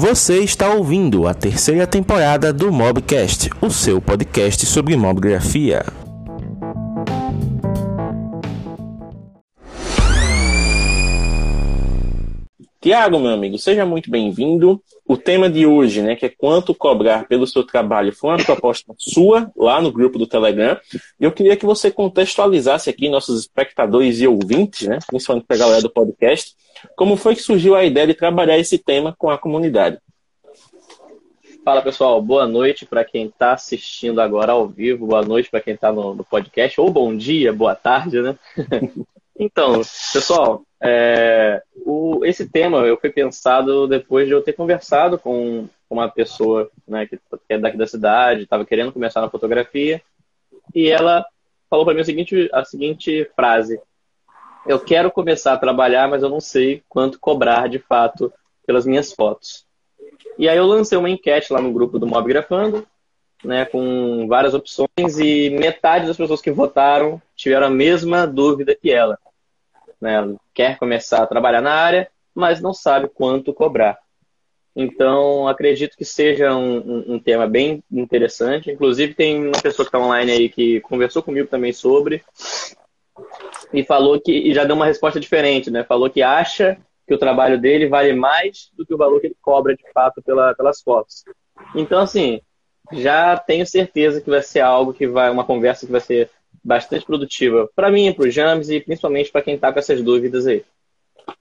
Você está ouvindo a terceira temporada do Mobcast, o seu podcast sobre mobgrafia. Tiago, meu amigo, seja muito bem-vindo. O tema de hoje, né, que é quanto cobrar pelo seu trabalho, foi uma proposta sua lá no grupo do Telegram. E eu queria que você contextualizasse aqui nossos espectadores e ouvintes, né, principalmente para a galera do podcast, como foi que surgiu a ideia de trabalhar esse tema com a comunidade. Fala pessoal, boa noite para quem está assistindo agora ao vivo, boa noite para quem está no, no, podcast, ou bom dia, boa tarde, né? então, pessoal, é, o, esse tema eu fui pensado depois de eu ter conversado com uma pessoa né, que, que é daqui da cidade, estava querendo começar na fotografia, e ela falou para mim a seguinte, a seguinte frase: Eu quero começar a trabalhar, mas eu não sei quanto cobrar de fato pelas minhas fotos. E aí eu lancei uma enquete lá no grupo do Mob Grafando, né, com várias opções, e metade das pessoas que votaram tiveram a mesma dúvida que ela. Né? Quer começar a trabalhar na área, mas não sabe quanto cobrar. Então, acredito que seja um, um, um tema bem interessante. Inclusive, tem uma pessoa que está online aí que conversou comigo também sobre e falou que e já deu uma resposta diferente, né? Falou que acha que o trabalho dele vale mais do que o valor que ele cobra de fato pela, pelas fotos. Então, assim, já tenho certeza que vai ser algo que vai, uma conversa que vai ser bastante produtiva para mim, para o James e principalmente para quem está com essas dúvidas aí.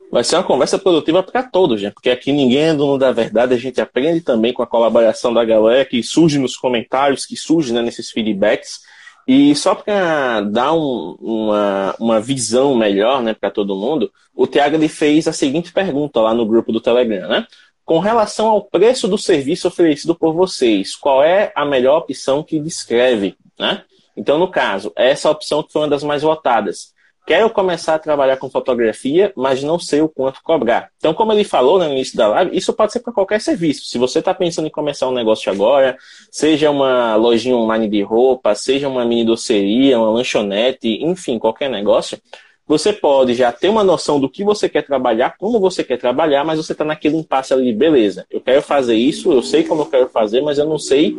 Vai ser uma conversa produtiva para todos, né? Porque aqui ninguém é dono da verdade, a gente aprende também com a colaboração da galera que surge nos comentários, que surge né, nesses feedbacks. E só para dar um, uma, uma visão melhor né, para todo mundo, o Tiago fez a seguinte pergunta lá no grupo do Telegram, né? Com relação ao preço do serviço oferecido por vocês, qual é a melhor opção que descreve? Né? Então, no caso, essa opção que foi uma das mais votadas. Quero começar a trabalhar com fotografia, mas não sei o quanto cobrar. Então, como ele falou no início da live, isso pode ser para qualquer serviço. Se você está pensando em começar um negócio agora, seja uma lojinha online de roupa, seja uma mini doceria, uma lanchonete, enfim, qualquer negócio, você pode já ter uma noção do que você quer trabalhar, como você quer trabalhar, mas você está naquele impasse ali beleza. Eu quero fazer isso, eu sei como eu quero fazer, mas eu não sei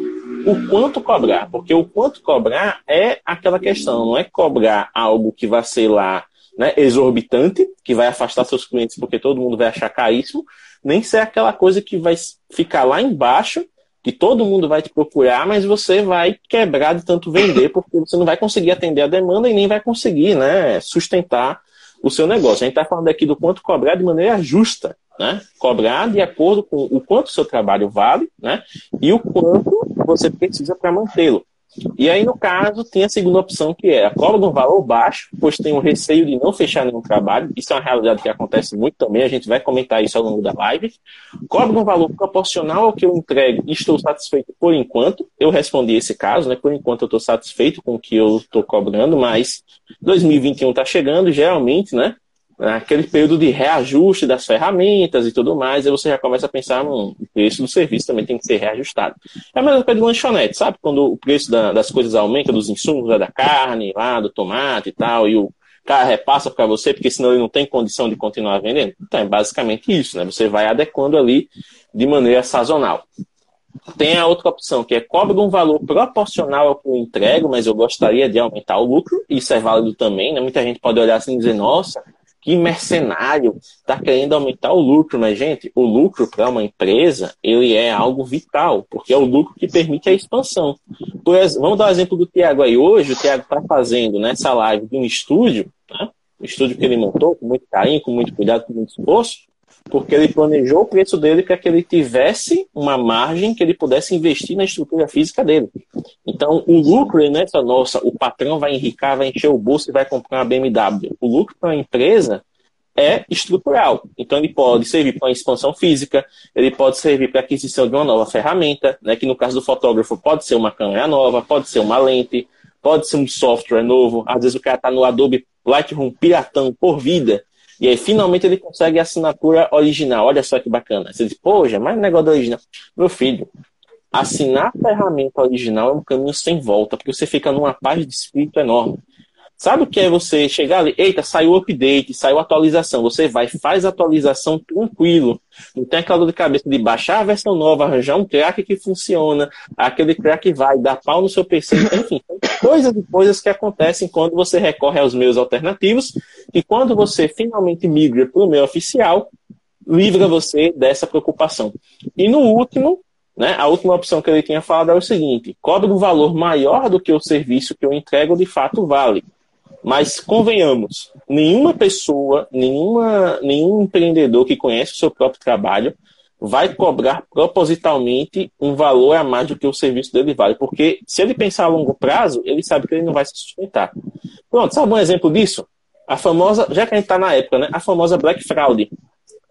o quanto cobrar, porque o quanto cobrar é aquela questão, não é cobrar algo que vai ser lá né, exorbitante, que vai afastar seus clientes porque todo mundo vai achar caríssimo, nem ser aquela coisa que vai ficar lá embaixo, que todo mundo vai te procurar, mas você vai quebrar de tanto vender, porque você não vai conseguir atender a demanda e nem vai conseguir né, sustentar o seu negócio. A gente está falando aqui do quanto cobrar de maneira justa, né? Cobrar de acordo com o quanto o seu trabalho vale, né? E o quanto você precisa para mantê-lo. E aí, no caso, tem a segunda opção, que é a cobra de um valor baixo, pois tem o receio de não fechar nenhum trabalho. Isso é uma realidade que acontece muito também, a gente vai comentar isso ao longo da live. Cobra um valor proporcional ao que eu entrego e estou satisfeito por enquanto. Eu respondi esse caso, né? Por enquanto eu estou satisfeito com o que eu estou cobrando, mas 2021 está chegando, geralmente, né? Aquele período de reajuste das ferramentas e tudo mais, aí você já começa a pensar no preço do serviço também tem que ser reajustado. É a mesma coisa de lanchonete, sabe? Quando o preço da, das coisas aumenta, dos insumos, né, da carne, lá, do tomate e tal, e o cara repassa para você, porque senão ele não tem condição de continuar vendendo. Então é basicamente isso, né? Você vai adequando ali de maneira sazonal. Tem a outra opção, que é cobra um valor proporcional ao que eu entrego, mas eu gostaria de aumentar o lucro. Isso é válido também, né? Muita gente pode olhar assim e dizer, nossa, que mercenário está querendo aumentar o lucro, mas gente, o lucro para uma empresa ele é algo vital, porque é o lucro que permite a expansão. Exemplo, vamos dar o um exemplo do Tiago aí. Hoje o Tiago está fazendo nessa live de um estúdio, né? um estúdio que ele montou com muito carinho, com muito cuidado, com muito esforço, porque ele planejou o preço dele para que ele tivesse uma margem que ele pudesse investir na estrutura física dele. Então, o lucro nessa nossa, o patrão vai enricar, vai encher o bolso e vai comprar uma BMW. O lucro para a empresa é estrutural. Então, ele pode servir para expansão física, ele pode servir para aquisição de uma nova ferramenta, né, que no caso do fotógrafo pode ser uma câmera nova, pode ser uma lente, pode ser um software novo. Às vezes o cara está no Adobe Lightroom piratão por vida e aí, finalmente, ele consegue a assinatura original. Olha só que bacana. Você diz, poxa, mas negócio do original. Meu filho, assinar a ferramenta original é um caminho sem volta, porque você fica numa paz de espírito enorme. Sabe o que é você chegar ali? Eita, saiu update, saiu atualização. Você vai, faz atualização tranquilo. Não tem aquela dor de cabeça de baixar a versão nova, arranjar um crack que funciona, aquele crack vai dar pau no seu PC. Enfim, coisas e coisas que acontecem quando você recorre aos meios alternativos. E quando você finalmente migra para o meio oficial, livra você dessa preocupação. E no último, né, a última opção que ele tinha falado é o seguinte: cobre um valor maior do que o serviço que eu entrego de fato vale. Mas convenhamos, nenhuma pessoa, nenhuma, nenhum empreendedor que conhece o seu próprio trabalho vai cobrar propositalmente um valor a mais do que o serviço dele vale. Porque se ele pensar a longo prazo, ele sabe que ele não vai se sustentar. Pronto, sabe um exemplo disso? A famosa, já que a gente está na época, né? A famosa Black Fraud.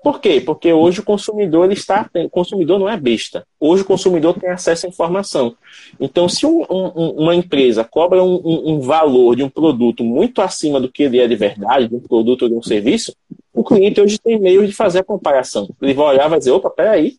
Por quê? Porque hoje o consumidor ele está, o consumidor não é besta. Hoje o consumidor tem acesso à informação. Então, se um, um, uma empresa cobra um, um, valor de um produto muito acima do que ele é de verdade, de um produto ou de um serviço, o cliente hoje tem meio de fazer a comparação. Ele vai olhar e vai dizer, opa, peraí,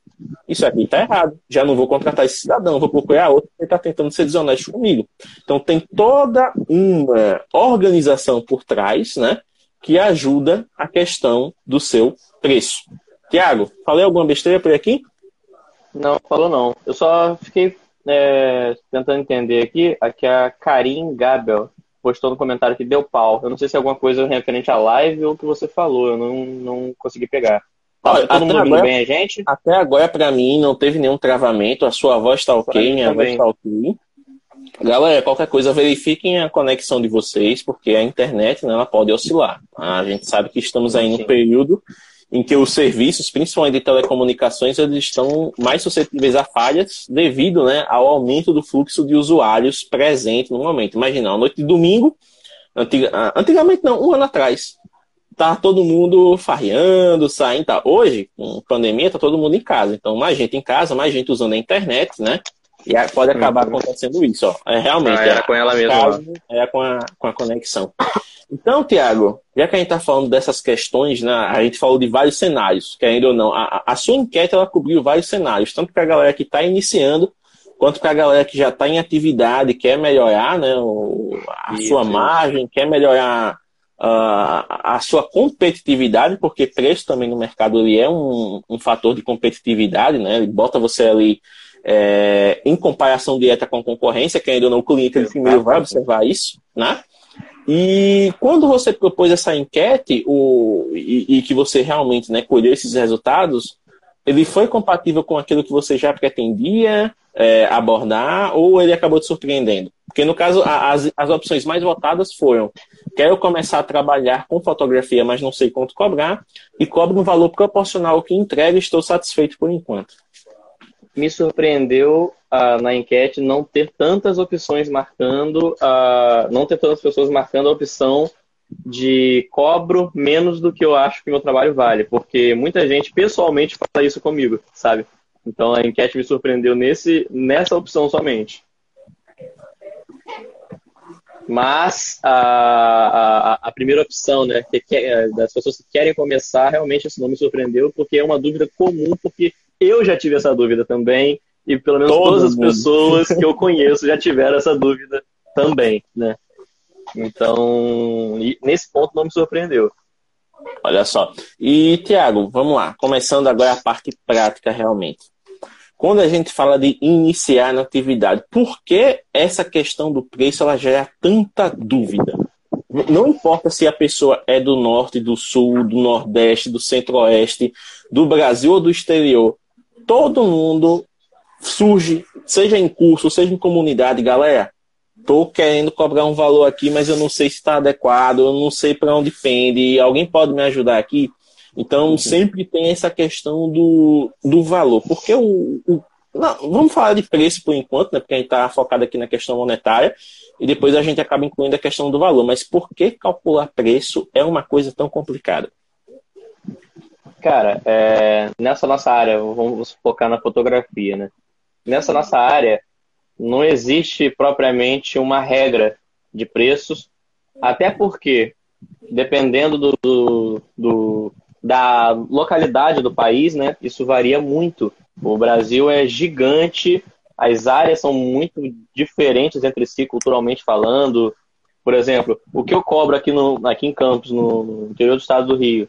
isso aqui está errado. Já não vou contratar esse cidadão, vou procurar outro que está tentando ser desonesto comigo. Então tem toda uma organização por trás, né? Que ajuda a questão do seu preço. Tiago, falei alguma besteira por aqui? Não, falou não. Eu só fiquei é, tentando entender aqui, aqui a Karim Gabel postou no comentário que deu pau. Eu não sei se é alguma coisa referente à live ou o que você falou, eu não, não consegui pegar. Tá Olha, todo mundo agora, bem a gente? Até agora, para mim, não teve nenhum travamento. A sua voz está ok, minha voz está ok. Galera, qualquer coisa, verifiquem a conexão de vocês, porque a internet né, ela pode oscilar. A gente sabe que estamos aí num período em que os serviços, principalmente de telecomunicações, eles estão mais suscetíveis a falhas devido né, ao aumento do fluxo de usuários presente no momento. Imagina, noite de domingo, antiga, ah, antigamente não, um ano atrás, tá todo mundo farreando, saindo, tá. Hoje, com pandemia, tá todo mundo em casa. Então, mais gente em casa, mais gente usando a internet, né? E pode acabar uhum. acontecendo isso, ó. É realmente. Ah, era é, com ela mesmo. É com a, com a conexão. Então, Tiago, já que a gente está falando dessas questões, né, a gente falou de vários cenários, querendo ou não. A, a sua enquete ela cobriu vários cenários, tanto para a galera que está iniciando, quanto para a galera que já está em atividade, quer melhorar né, o, a isso, sua margem, quer melhorar uh, a sua competitividade, porque preço também no mercado ele é um, um fator de competitividade, né? Ele bota você ali é, em comparação direta com a concorrência, querendo ou não, o cliente ele primeiro vai observar isso, né? E quando você propôs essa enquete o, e, e, que você realmente né, colheu esses resultados, ele foi compatível com aquilo que você já pretendia é, abordar ou ele acabou te surpreendendo? Porque no caso, as, as opções mais votadas foram: quero começar a trabalhar com fotografia, mas não sei quanto cobrar, e cobro um valor proporcional ao que entrega e estou satisfeito por enquanto me surpreendeu uh, na enquete não ter tantas opções marcando, uh, não ter tantas pessoas marcando a opção de cobro menos do que eu acho que meu trabalho vale, porque muita gente pessoalmente fala isso comigo, sabe? Então a enquete me surpreendeu nesse, nessa opção somente. Mas a, a, a primeira opção, né, que, que, das pessoas que querem começar, realmente isso não me surpreendeu, porque é uma dúvida comum, porque eu já tive essa dúvida também, e pelo menos Todo todas as pessoas que eu conheço já tiveram essa dúvida também, né? Então, nesse ponto não me surpreendeu. Olha só. E, Tiago, vamos lá. Começando agora a parte prática realmente. Quando a gente fala de iniciar na atividade, por que essa questão do preço ela gera tanta dúvida? Não importa se a pessoa é do norte, do sul, do nordeste, do centro-oeste, do Brasil ou do exterior todo mundo surge, seja em curso, seja em comunidade, galera. Tô querendo cobrar um valor aqui, mas eu não sei se está adequado, eu não sei para onde pende. Alguém pode me ajudar aqui? Então uhum. sempre tem essa questão do, do valor, porque o, o não, vamos falar de preço por enquanto, né? Porque a gente está focado aqui na questão monetária e depois a gente acaba incluindo a questão do valor. Mas por que calcular preço é uma coisa tão complicada? Cara, é, nessa nossa área, vamos focar na fotografia, né? Nessa nossa área, não existe propriamente uma regra de preços, até porque, dependendo do, do, do, da localidade do país, né, isso varia muito. O Brasil é gigante, as áreas são muito diferentes entre si, culturalmente falando. Por exemplo, o que eu cobro aqui, no, aqui em Campos, no, no interior do estado do Rio,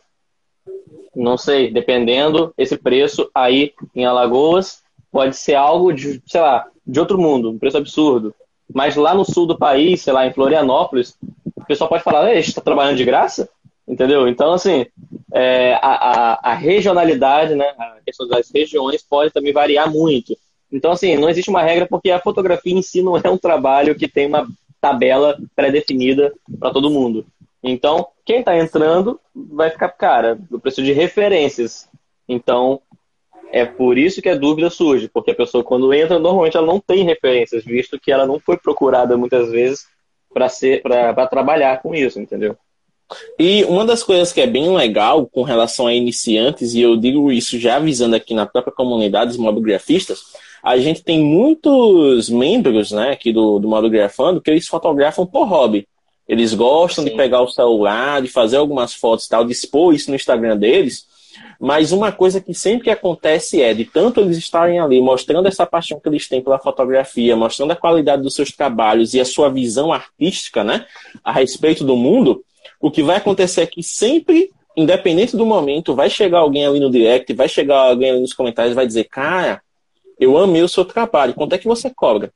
não sei, dependendo, esse preço aí em Alagoas pode ser algo de, sei lá, de outro mundo, um preço absurdo. Mas lá no sul do país, sei lá, em Florianópolis, o pessoal pode falar, gente está trabalhando de graça? Entendeu? Então, assim, é, a, a, a, regionalidade, né, a questão das regiões pode também variar muito. Então, assim, não existe uma regra porque a fotografia em si não é um trabalho que tem uma tabela pré-definida para todo mundo. Então, quem está entrando vai ficar, cara, eu preciso de referências. Então, é por isso que a dúvida surge, porque a pessoa, quando entra, normalmente ela não tem referências, visto que ela não foi procurada muitas vezes para trabalhar com isso, entendeu? E uma das coisas que é bem legal com relação a iniciantes, e eu digo isso já avisando aqui na própria comunidade dos mobigrafistas, a gente tem muitos membros né, aqui do, do Mobigrafando que eles fotografam por hobby. Eles gostam Sim. de pegar o celular, de fazer algumas fotos e tal, de expor isso no Instagram deles. Mas uma coisa que sempre acontece é, de tanto eles estarem ali mostrando essa paixão que eles têm pela fotografia, mostrando a qualidade dos seus trabalhos e a sua visão artística, né, a respeito do mundo, o que vai acontecer é que sempre, independente do momento, vai chegar alguém ali no direct, vai chegar alguém ali nos comentários e vai dizer, cara, eu amei o seu trabalho, quanto é que você cobra?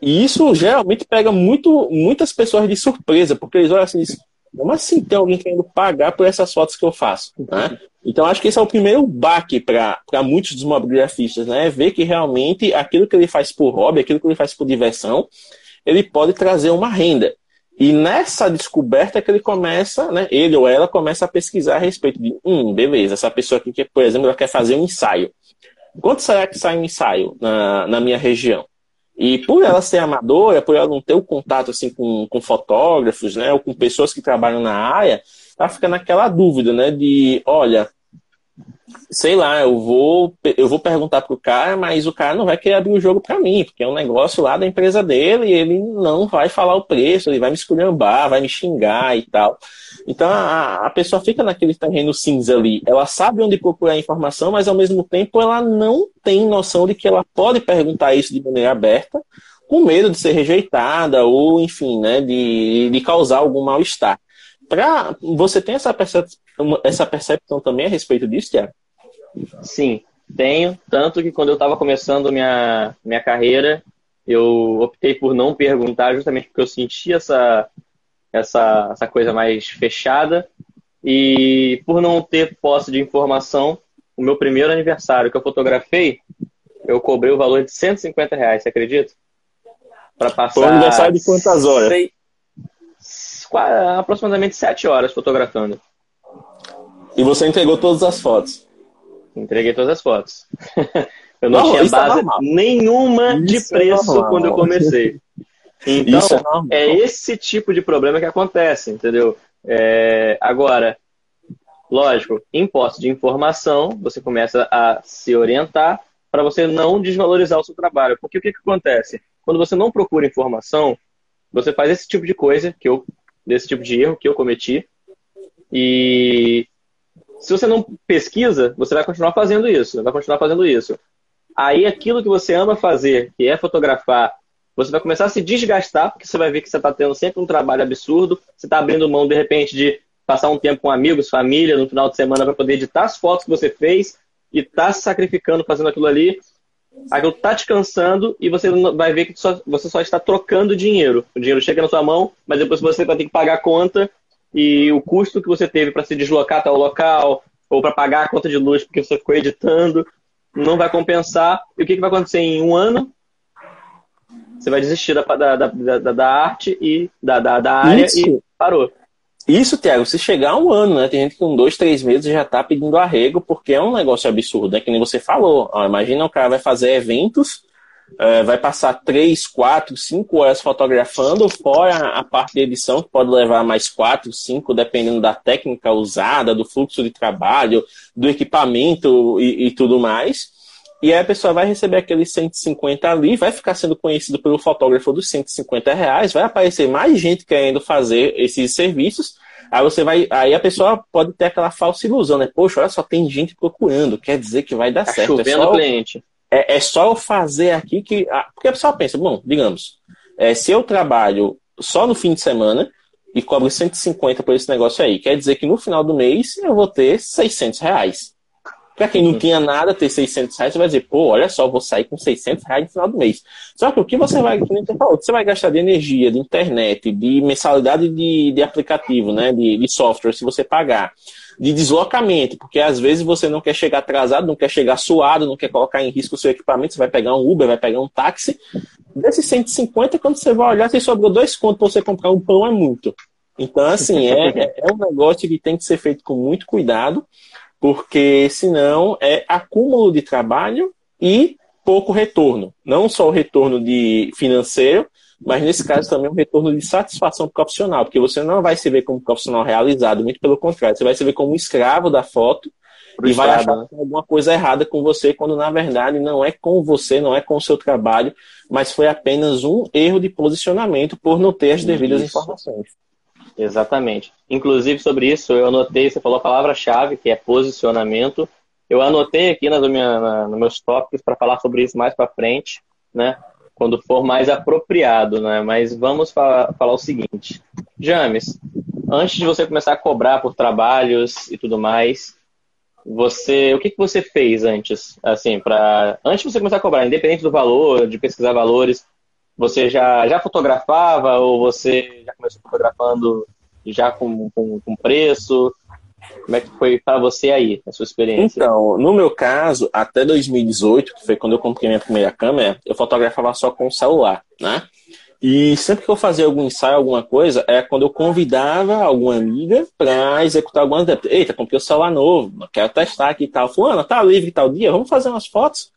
E isso geralmente pega muito, muitas pessoas de surpresa, porque eles olham assim e dizem, como assim tem alguém querendo pagar por essas fotos que eu faço? Né? Então acho que esse é o primeiro baque para muitos dos mobigrafistas, né? Ver que realmente aquilo que ele faz por hobby, aquilo que ele faz por diversão, ele pode trazer uma renda. E nessa descoberta que ele começa, né, ele ou ela começa a pesquisar a respeito de, hum, beleza, essa pessoa aqui, que, por exemplo, ela quer fazer um ensaio. Quanto será que sai um ensaio na, na minha região? E por ela ser amadora, por ela não ter o contato assim com, com fotógrafos, né, ou com pessoas que trabalham na área, ela fica naquela dúvida, né, de, olha, sei lá, eu vou eu vou perguntar pro cara, mas o cara não vai querer abrir o jogo para mim, porque é um negócio lá da empresa dele e ele não vai falar o preço, ele vai me esculhambar, vai me xingar e tal. Então a, a pessoa fica naquele terreno cinza ali. Ela sabe onde procurar informação, mas ao mesmo tempo ela não tem noção de que ela pode perguntar isso de maneira aberta, com medo de ser rejeitada ou, enfim, né, de, de causar algum mal-estar. Pra, você tem essa percepção, essa percepção também a respeito disso, Tiago? Sim, tenho. Tanto que quando eu estava começando minha, minha carreira, eu optei por não perguntar, justamente porque eu senti essa, essa, essa coisa mais fechada. E por não ter posse de informação, o meu primeiro aniversário que eu fotografei, eu cobrei o valor de 150 reais, você acredita? Para passar. Foi um aniversário de quantas horas? Sei, aproximadamente 7 horas fotografando. E você entregou todas as fotos? Entreguei todas as fotos. eu não, não tinha é base é nenhuma isso de é preço é quando eu comecei. Então, é, é, esse tipo de problema que acontece, entendeu? É, agora, lógico, em posse de informação, você começa a se orientar para você não desvalorizar o seu trabalho. Porque o que, que acontece? Quando você não procura informação, você faz esse tipo de coisa, que eu, desse tipo de erro que eu cometi, e se você não pesquisa, você vai continuar fazendo isso, vai continuar fazendo isso. Aí aquilo que você ama fazer, que é fotografar, você vai começar a se desgastar, porque você vai ver que você está tendo sempre um trabalho absurdo, você está abrindo mão, de repente, de passar um tempo com amigos, família, no final de semana, para poder editar as fotos que você fez e está se sacrificando fazendo aquilo ali. Aquilo está te cansando e você vai ver que só, você só está trocando dinheiro. O dinheiro chega na sua mão, mas depois você vai ter que pagar a conta e o custo que você teve para se deslocar até o local ou para pagar a conta de luz porque você ficou editando não vai compensar. E o que, que vai acontecer em um ano? Você vai desistir da, da, da, da arte e da, da, da área Isso. e parou. Isso, Tiago, se chegar um ano, né? Tem gente que com dois, três meses já tá pedindo arrego, porque é um negócio absurdo, né? Que nem você falou. Ó, imagina o cara vai fazer eventos é, vai passar três, quatro, cinco horas fotografando, fora a parte de edição, que pode levar mais quatro, cinco, dependendo da técnica usada, do fluxo de trabalho, do equipamento e, e tudo mais. E aí a pessoa vai receber aqueles 150 ali, vai ficar sendo conhecido pelo fotógrafo dos 150 reais, vai aparecer mais gente querendo fazer esses serviços. Aí você vai. Aí a pessoa pode ter aquela falsa ilusão, né? Poxa, olha só, tem gente procurando, quer dizer que vai dar tá certo. Chovendo é só... cliente é, é só eu fazer aqui que. Porque a pessoa pensa, bom, digamos, é, se eu trabalho só no fim de semana e cobro 150 por esse negócio aí. Quer dizer que no final do mês eu vou ter 600 reais. Para quem não uhum. tinha nada, ter 600 reais, você vai dizer, pô, olha só, vou sair com 600 reais no final do mês. Só que o que você vai, você vai gastar de energia, de internet, de mensalidade de, de aplicativo, né, de, de software, se você pagar, de deslocamento, porque às vezes você não quer chegar atrasado, não quer chegar suado, não quer colocar em risco o seu equipamento, você vai pegar um Uber, vai pegar um táxi. Desses 150, quando você vai olhar, se sobrou dois contos para você comprar um pão, é muito. Então, assim, é, é um negócio que tem que ser feito com muito cuidado porque senão é acúmulo de trabalho e pouco retorno. Não só o retorno de financeiro, mas nesse caso também um retorno de satisfação profissional, porque você não vai se ver como profissional realizado, muito pelo contrário, você vai se ver como um escravo da foto e vai achar né? alguma coisa errada com você, quando na verdade não é com você, não é com o seu trabalho, mas foi apenas um erro de posicionamento por não ter as devidas Isso. informações. Exatamente. Inclusive, sobre isso, eu anotei, você falou a palavra-chave, que é posicionamento. Eu anotei aqui nas minha, na, nos meus tópicos para falar sobre isso mais para frente, né? Quando for mais apropriado, né? Mas vamos fa falar o seguinte. James, antes de você começar a cobrar por trabalhos e tudo mais, você, o que, que você fez antes, assim, para antes de você começar a cobrar, independente do valor, de pesquisar valores, você já, já fotografava ou você já começou fotografando já com, com, com preço? Como é que foi para você aí, a sua experiência? Então, no meu caso, até 2018, que foi quando eu comprei minha primeira câmera, eu fotografava só com o celular, né? E sempre que eu fazia algum ensaio, alguma coisa, é quando eu convidava alguma amiga para executar alguma. Eita, comprei o celular novo, quero testar aqui e tal. Fulana, tá livre tal dia, vamos fazer umas fotos.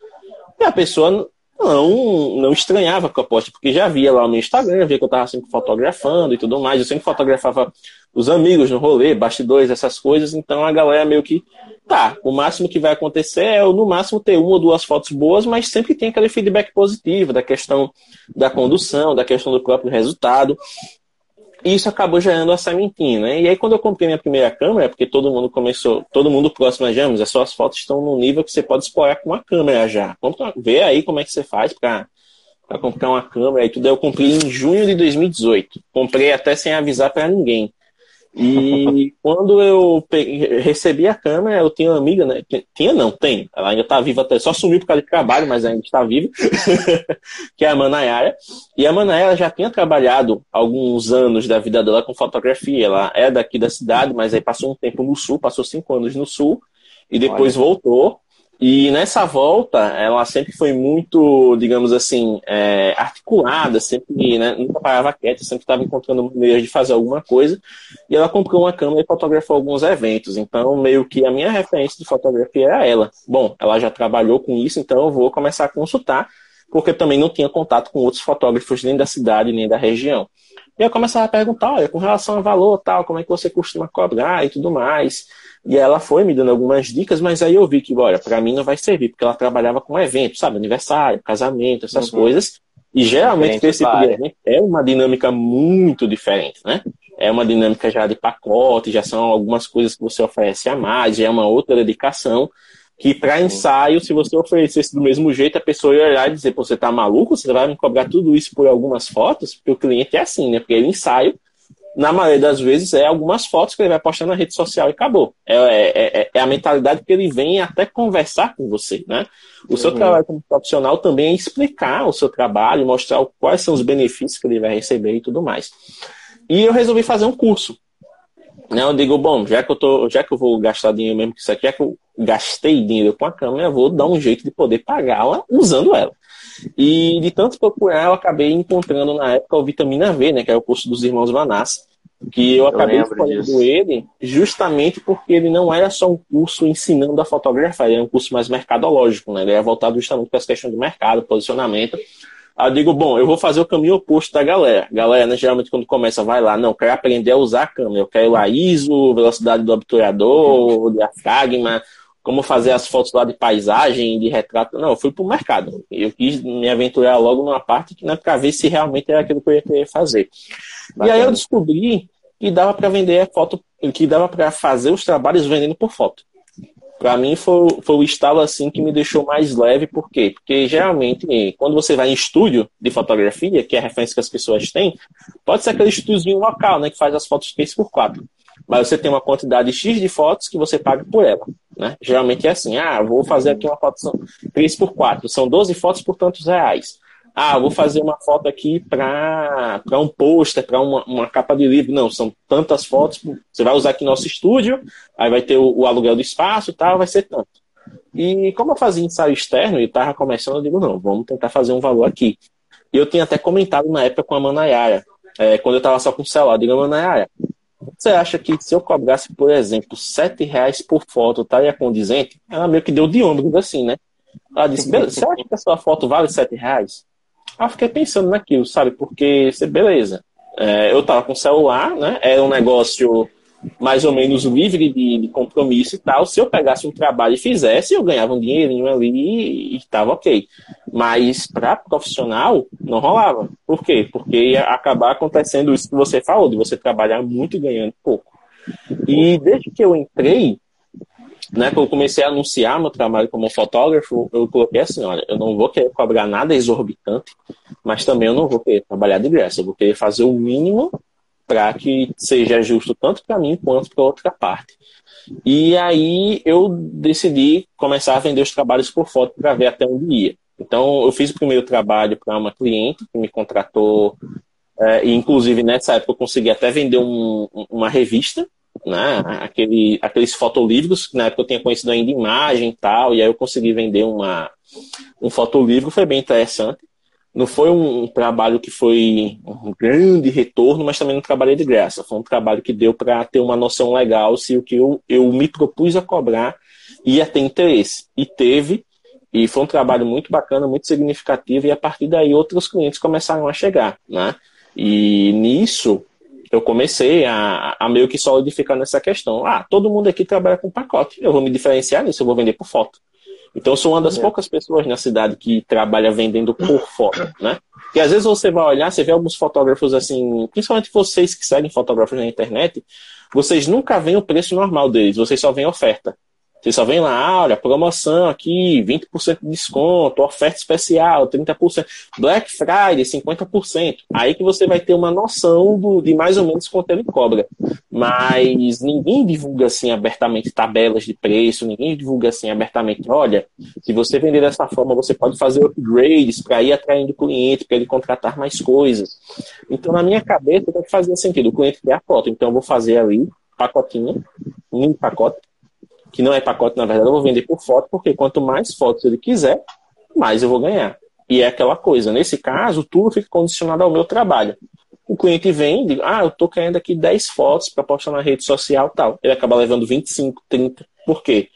E a pessoa não, não estranhava a proposta, porque já via lá no Instagram, via que eu estava sempre fotografando e tudo mais. Eu sempre fotografava os amigos no rolê, bastidores, essas coisas. Então a galera meio que, tá, o máximo que vai acontecer é no máximo ter uma ou duas fotos boas, mas sempre tem aquele feedback positivo da questão da condução, da questão do próprio resultado. Isso acabou gerando a sementinha, né? E aí quando eu comprei minha primeira câmera, porque todo mundo começou, todo mundo próximo a James, as suas fotos estão no nível que você pode explorar com uma câmera já. Vamos ver aí como é que você faz para comprar uma câmera e tudo. Eu comprei em junho de 2018. Comprei até sem avisar para ninguém. E quando eu peguei, recebi a câmera, eu tinha uma amiga, né? Tinha não, tem. Ela ainda está viva até, só sumiu por causa de trabalho, mas ainda está viva, que é a Manayara. E a Manayara já tinha trabalhado alguns anos da vida dela com fotografia. Ela é daqui da cidade, mas aí passou um tempo no sul, passou cinco anos no sul, e depois Olha. voltou e nessa volta, ela sempre foi muito, digamos assim, é, articulada, sempre, né, nunca parava quieta, sempre estava encontrando maneiras de fazer alguma coisa. E ela comprou uma câmera e fotografou alguns eventos. Então, meio que a minha referência de fotografia era ela. Bom, ela já trabalhou com isso, então eu vou começar a consultar, porque também não tinha contato com outros fotógrafos nem da cidade, nem da região. E eu começava a perguntar, olha, com relação a valor, tal, como é que você costuma cobrar e tudo mais. E ela foi me dando algumas dicas, mas aí eu vi que, olha, para mim não vai servir, porque ela trabalhava com eventos, sabe? Aniversário, casamento, essas uhum. coisas. E geralmente esse tipo de evento é uma dinâmica muito diferente, né? É uma dinâmica já de pacote, já são algumas coisas que você oferece a mais, já é uma outra dedicação. Que para ensaio, se você oferecesse do mesmo jeito, a pessoa ia olhar e dizer: você tá maluco? Você vai me cobrar tudo isso por algumas fotos? Porque o cliente é assim, né? Porque ele ensaio na maioria das vezes, é algumas fotos que ele vai postar na rede social e acabou. É, é, é, é a mentalidade que ele vem até conversar com você, né? O uhum. seu trabalho como profissional também é explicar o seu trabalho, mostrar quais são os benefícios que ele vai receber e tudo mais. E eu resolvi fazer um curso. Né? Eu digo, bom, já que eu, tô, já que eu vou gastar dinheiro mesmo com isso aqui, já que eu gastei dinheiro com a câmera, eu vou dar um jeito de poder pagá-la usando ela. E de tanto procurar, eu acabei encontrando na época o Vitamina V, né, que é o curso dos irmãos Vanassa, que eu, eu acabei escolhendo disso. ele justamente porque ele não era só um curso ensinando a fotografar, ele era um curso mais mercadológico, né? Ele era voltado justamente para essa questão de mercado, posicionamento. Aí eu digo, bom, eu vou fazer o caminho oposto da galera. Galera, né, geralmente quando começa, vai lá, não, quero aprender a usar a câmera, eu quero a ISO, velocidade do obturador, uhum. diafragma, como fazer as fotos lá de paisagem, de retrato. Não, eu fui para o mercado. Eu quis me aventurar logo numa parte que não é para ver se realmente era aquilo que eu ia querer fazer. Bacana. E aí eu descobri que dava para vender foto, que dava para fazer os trabalhos vendendo por foto. para mim foi, foi o estalo assim que me deixou mais leve, por quê? Porque geralmente, quando você vai em estúdio de fotografia, que é a referência que as pessoas têm, pode ser aquele estúdiozinho local, né, que faz as fotos 3x4. Mas você tem uma quantidade X de fotos que você paga por ela. Né? Geralmente é assim, ah, vou fazer aqui uma foto 3x4, são 12 fotos por tantos reais. Ah, vou fazer uma foto aqui para um pôster, para uma, uma capa de livro. Não, são tantas fotos. Você vai usar aqui nosso estúdio, aí vai ter o, o aluguel do espaço e tal, vai ser tanto. E como eu fazia ensaio externo e estava começando, eu digo, não, vamos tentar fazer um valor aqui. E eu tinha até comentado na época com a Manayara, é, quando eu estava só com o celular, eu digo, Manayara, você acha que se eu cobrasse, por exemplo, sete reais por foto, estaria condizente? Ela meio que deu de ombros assim, né? Ela disse, você acha que a sua foto vale sete reais? Aí eu fiquei pensando naquilo, sabe? Porque, beleza, é, eu tava com celular, né? Era um negócio mais ou menos livre de, de, compromisso e tal. Se eu pegasse um trabalho e fizesse, eu ganhava um dinheirinho ali e estava ok. Mas para profissional, não rolava. Por quê? Porque ia acabar acontecendo isso que você falou, de você trabalhar muito e ganhando pouco. E desde que eu entrei, né, quando eu comecei a anunciar meu trabalho como fotógrafo, eu coloquei assim, olha, eu não vou querer cobrar nada exorbitante, mas também eu não vou querer trabalhar de graça, eu vou querer fazer o mínimo para que seja justo tanto para mim quanto para outra parte. E aí eu decidi começar a vender os trabalhos por foto para ver até onde ia. Então eu fiz o primeiro trabalho para uma cliente que me contratou, é, e inclusive nessa época eu consegui até vender um, uma revista né? Aquele, aqueles fotolivros, que na época eu tinha conhecido ainda imagem e tal, e aí eu consegui vender uma, um fotolivro, foi bem interessante. Não foi um, trabalho que foi um grande retorno, mas também não trabalhei de graça. Foi um trabalho que deu para ter uma noção legal se o que eu, eu me propus a cobrar ia ter interesse. E teve, e foi um trabalho muito bacana, muito significativo, e a partir daí outros clientes começaram a chegar. Né? E nisso, eu comecei a, a meio que solidificar nessa questão. Ah, todo mundo aqui trabalha com pacote. Eu vou me diferenciar nisso, eu vou vender por foto. Então eu sou uma das é. poucas pessoas na cidade que trabalha vendendo por foto, né? Porque às vezes você vai olhar, você vê alguns fotógrafos assim, principalmente vocês que seguem fotógrafos na internet, vocês nunca veem o preço normal deles, vocês só veem oferta. Você só vem lá, ah, olha, promoção aqui, 20% de desconto, oferta especial, 30%, Black Friday, 50%. Aí que você vai ter uma noção do, de mais ou menos quanto ele cobra. Mas ninguém divulga assim abertamente tabelas de preço, ninguém divulga assim abertamente, olha, se você vender dessa forma, você pode fazer upgrades para ir atraindo o cliente, para ele contratar mais coisas. Então, na minha cabeça, tem que fazer sentido. O cliente quer a foto, então eu vou fazer ali, pacotinho, um pacote, que não é pacote, na verdade, eu vou vender por foto, porque quanto mais fotos ele quiser, mais eu vou ganhar. E é aquela coisa, nesse caso, tudo fica condicionado ao meu trabalho. O cliente vem diz, ah, eu tô querendo aqui 10 fotos para postar na rede social tal. Ele acaba levando 25, 30. Por quê?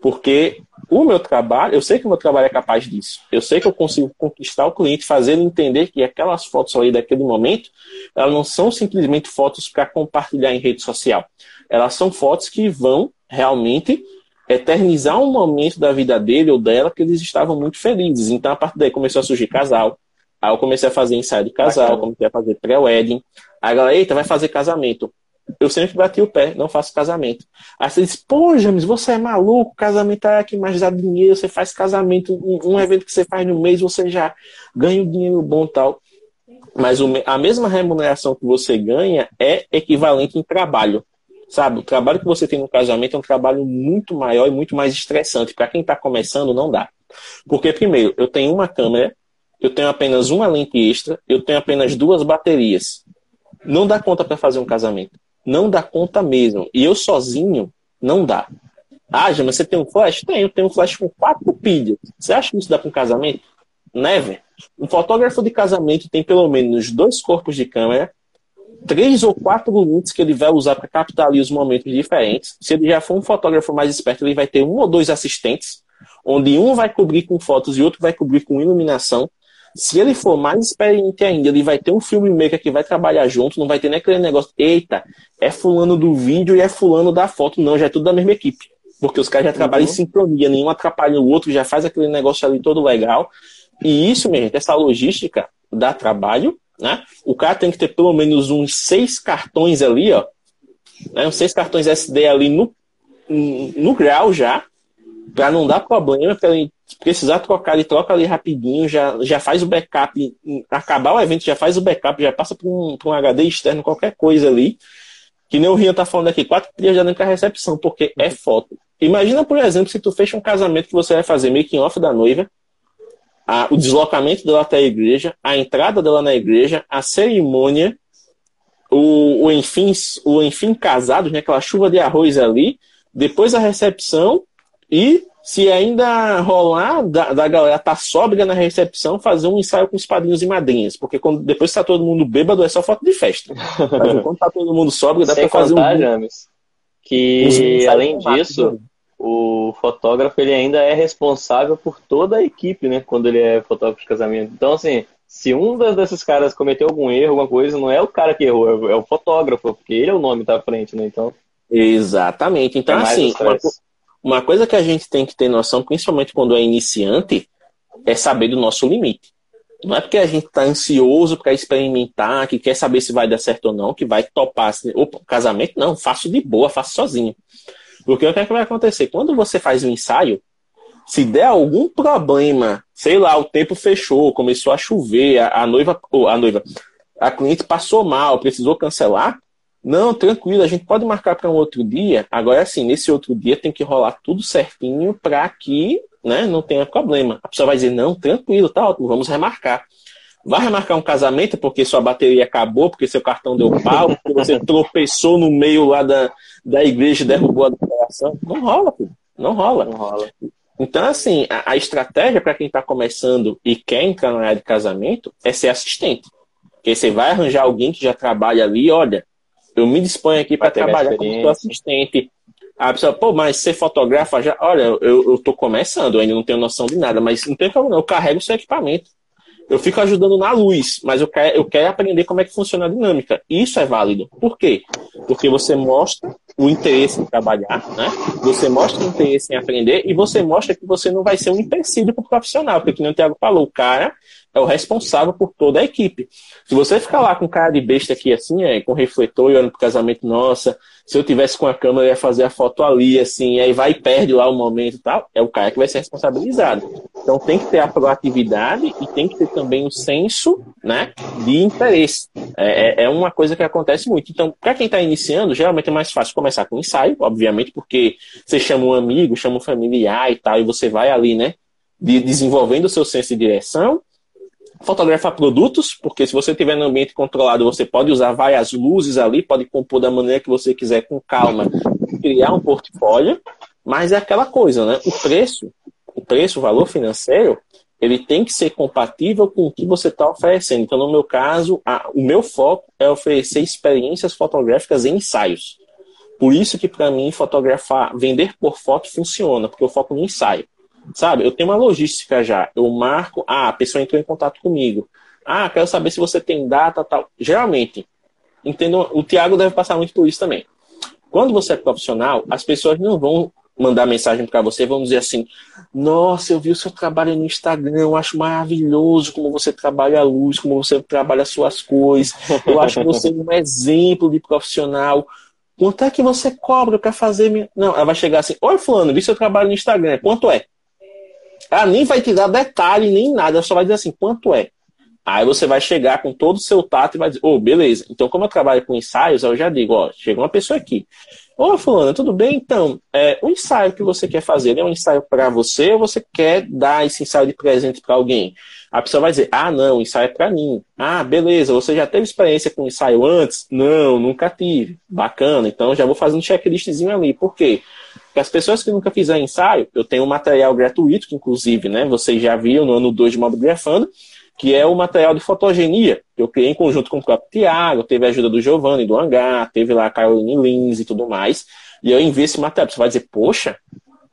Porque o meu trabalho, eu sei que o meu trabalho é capaz disso. Eu sei que eu consigo conquistar o cliente, fazer ele entender que aquelas fotos ali daquele momento, elas não são simplesmente fotos para compartilhar em rede social. Elas são fotos que vão realmente eternizar um momento da vida dele ou dela que eles estavam muito felizes. Então, a partir daí começou a surgir casal. Aí eu comecei a fazer ensaio de casal, comecei a fazer pré-wedding. Aí a galera, eita, vai fazer casamento. Eu sempre bati o pé, não faço casamento. Aí você diz, pô, James, você é maluco, casamento é que mais dá dinheiro, você faz casamento, um, evento que você faz no mês, você já ganha um dinheiro bom tal. Mas a mesma remuneração que você ganha é equivalente em trabalho. Sabe, o trabalho que você tem no casamento é um trabalho muito maior e muito mais estressante. Para quem está começando, não dá. Porque, primeiro, eu tenho uma câmera, eu tenho apenas uma lente extra, eu tenho apenas duas baterias. Não dá conta para fazer um casamento. Não dá conta mesmo. E eu sozinho, não dá. Ah, mas você tem um flash? Tenho, tenho um flash com quatro pilhas. Você acha que isso dá para um casamento? Never. Um fotógrafo de casamento tem pelo menos dois corpos de câmera, três ou quatro lentes que ele vai usar para captar ali os momentos diferentes. Se ele já for um fotógrafo mais esperto, ele vai ter um ou dois assistentes, onde um vai cobrir com fotos e outro vai cobrir com iluminação. Se ele for mais experiente ainda, ele vai ter um filmmaker que vai trabalhar junto, não vai ter nem aquele negócio, eita, é fulano do vídeo e é fulano da foto, não, já é tudo da mesma equipe. Porque os caras já trabalham uhum. em sincronia, nenhum atrapalha o outro, já faz aquele negócio ali todo legal. E isso, minha gente, essa logística dá trabalho, né? O cara tem que ter pelo menos uns seis cartões ali, ó. Né? Uns seis cartões SD ali no, no grau já. para não dar problema, para precisar trocar, ele troca ali rapidinho, já, já faz o backup, acabar o evento, já faz o backup, já passa para um, um HD externo, qualquer coisa ali. Que nem o Rian tá falando aqui, quatro dias já dentro da recepção, porque é foto. Imagina, por exemplo, se tu fecha um casamento que você vai fazer making off da noiva, a, o deslocamento dela até a igreja, a entrada dela na igreja, a cerimônia, o, o enfim, o enfim casado, né, aquela chuva de arroz ali, depois a recepção e se ainda rolar da, da galera tá sóbria na recepção, fazer um ensaio com os padrinhos e madrinhas. Porque quando, depois que tá todo mundo bêbado, é só foto de festa. Mas quando tá todo mundo sóbrio, dá Sem pra fazer contar, um. James, que além disso, o fotógrafo ele ainda é responsável por toda a equipe, né? Quando ele é fotógrafo de casamento. Então, assim, se um desses caras cometeu algum erro, alguma coisa, não é o cara que errou, é o fotógrafo, porque ele é o nome tá à frente, né? Então. Exatamente. Então, É assim, uma, uma coisa que a gente tem que ter noção, principalmente quando é iniciante, é saber do nosso limite. Não é porque a gente está ansioso para experimentar, que quer saber se vai dar certo ou não, que vai topar. assim, Opa, casamento, não, faço de boa, faço sozinho. Porque o que, é que vai acontecer? Quando você faz um ensaio, se der algum problema, sei lá, o tempo fechou, começou a chover, a, a noiva, a noiva, a cliente passou mal, precisou cancelar, não, tranquilo, a gente pode marcar para um outro dia. Agora, assim, nesse outro dia tem que rolar tudo certinho para que né, não tenha problema. A pessoa vai dizer, não, tranquilo, tá ótimo, vamos remarcar. Vai remarcar um casamento porque sua bateria acabou, porque seu cartão deu pau, porque você tropeçou no meio lá da, da igreja e derrubou a decoração. Não rola, pô. Não rola. Não rola. Então, assim, a, a estratégia para quem está começando e quer entrar na área de casamento é ser assistente. Porque você vai arranjar alguém que já trabalha ali, olha, eu me disponho aqui para trabalhar como seu assistente. A pessoa, pô, mas você fotografa já? Olha, eu, eu tô começando, eu ainda não tenho noção de nada, mas não tem problema, eu carrego o seu equipamento. Eu fico ajudando na luz, mas eu quero, eu quero aprender como é que funciona a dinâmica. Isso é válido. Por quê? Porque você mostra o interesse em trabalhar, né? Você mostra o interesse em aprender e você mostra que você não vai ser um empecilho para o profissional, porque, como o Thiago falou, o cara é o responsável por toda a equipe. Se você ficar lá com cara de besta aqui assim, é, com refletor e olhando pro casamento, nossa, se eu tivesse com a câmera, eu ia fazer a foto ali, assim, aí vai e perde lá o momento e tal, é o cara que vai ser responsabilizado. Então tem que ter a proatividade e tem que ter também o senso né, de interesse. É, é- é uma coisa que acontece muito. Então, para quem está iniciando, geralmente é mais fácil começar com ensaio, obviamente, porque você chama um amigo, chama um familiar e tal, e você vai ali, né, de- desenvolvendo o seu senso de direção. Fotografar produtos, porque se você estiver no ambiente controlado, você pode usar várias luzes ali, pode compor da maneira que você quiser, com calma, criar um portfólio, mas é aquela coisa, né? O preço, o preço, o valor financeiro, ele tem que ser compatível com o que você está oferecendo. Então, no meu caso, a- o meu foco é oferecer experiências fotográficas em ensaios. Por isso que, para mim, fotografar, vender por foto funciona, porque eu foco no ensaio. Sabe, eu tenho uma logística já. Eu marco, ah, a pessoa entrou em contato comigo. Ah, quero saber se você tem data, tal. Geralmente, entendo, o Tiago deve passar muito por isso também. Quando você é profissional, as pessoas não vão mandar mensagem para você, vão dizer assim: Nossa, eu vi o seu trabalho no Instagram, eu acho maravilhoso como você trabalha a luz, como você trabalha as suas cores. Eu acho você um exemplo de profissional. Quanto é que você cobra para fazer? Minha... Não, ela vai chegar assim: Oi, Fulano, vi seu trabalho no Instagram, quanto é? Ela nem vai te dar detalhe nem nada, ela só vai dizer assim: quanto é? Aí você vai chegar com todo o seu tato e vai dizer, ô, beleza. Então, como eu trabalho com ensaios, eu já digo, ó, chega uma pessoa aqui. Ô, fulano, tudo bem? Então, é, o ensaio que você quer fazer é um ensaio para você ou você quer dar esse ensaio de presente para alguém? A pessoa vai dizer, ah, não, o ensaio é para mim. Ah, beleza, você já teve experiência com ensaio antes? Não, nunca tive. Bacana, então já vou fazer um checklistzinho ali. Por quê? Porque as pessoas que nunca fizeram ensaio, eu tenho um material gratuito, que inclusive, né, vocês já viram no ano 2 de Mobigrafando, que é o material de fotogenia, que eu criei em conjunto com o próprio Tiago, teve a ajuda do Giovanni, do Hangar, teve lá a Caroline Lins e tudo mais. E eu envio esse material. Você vai dizer, poxa,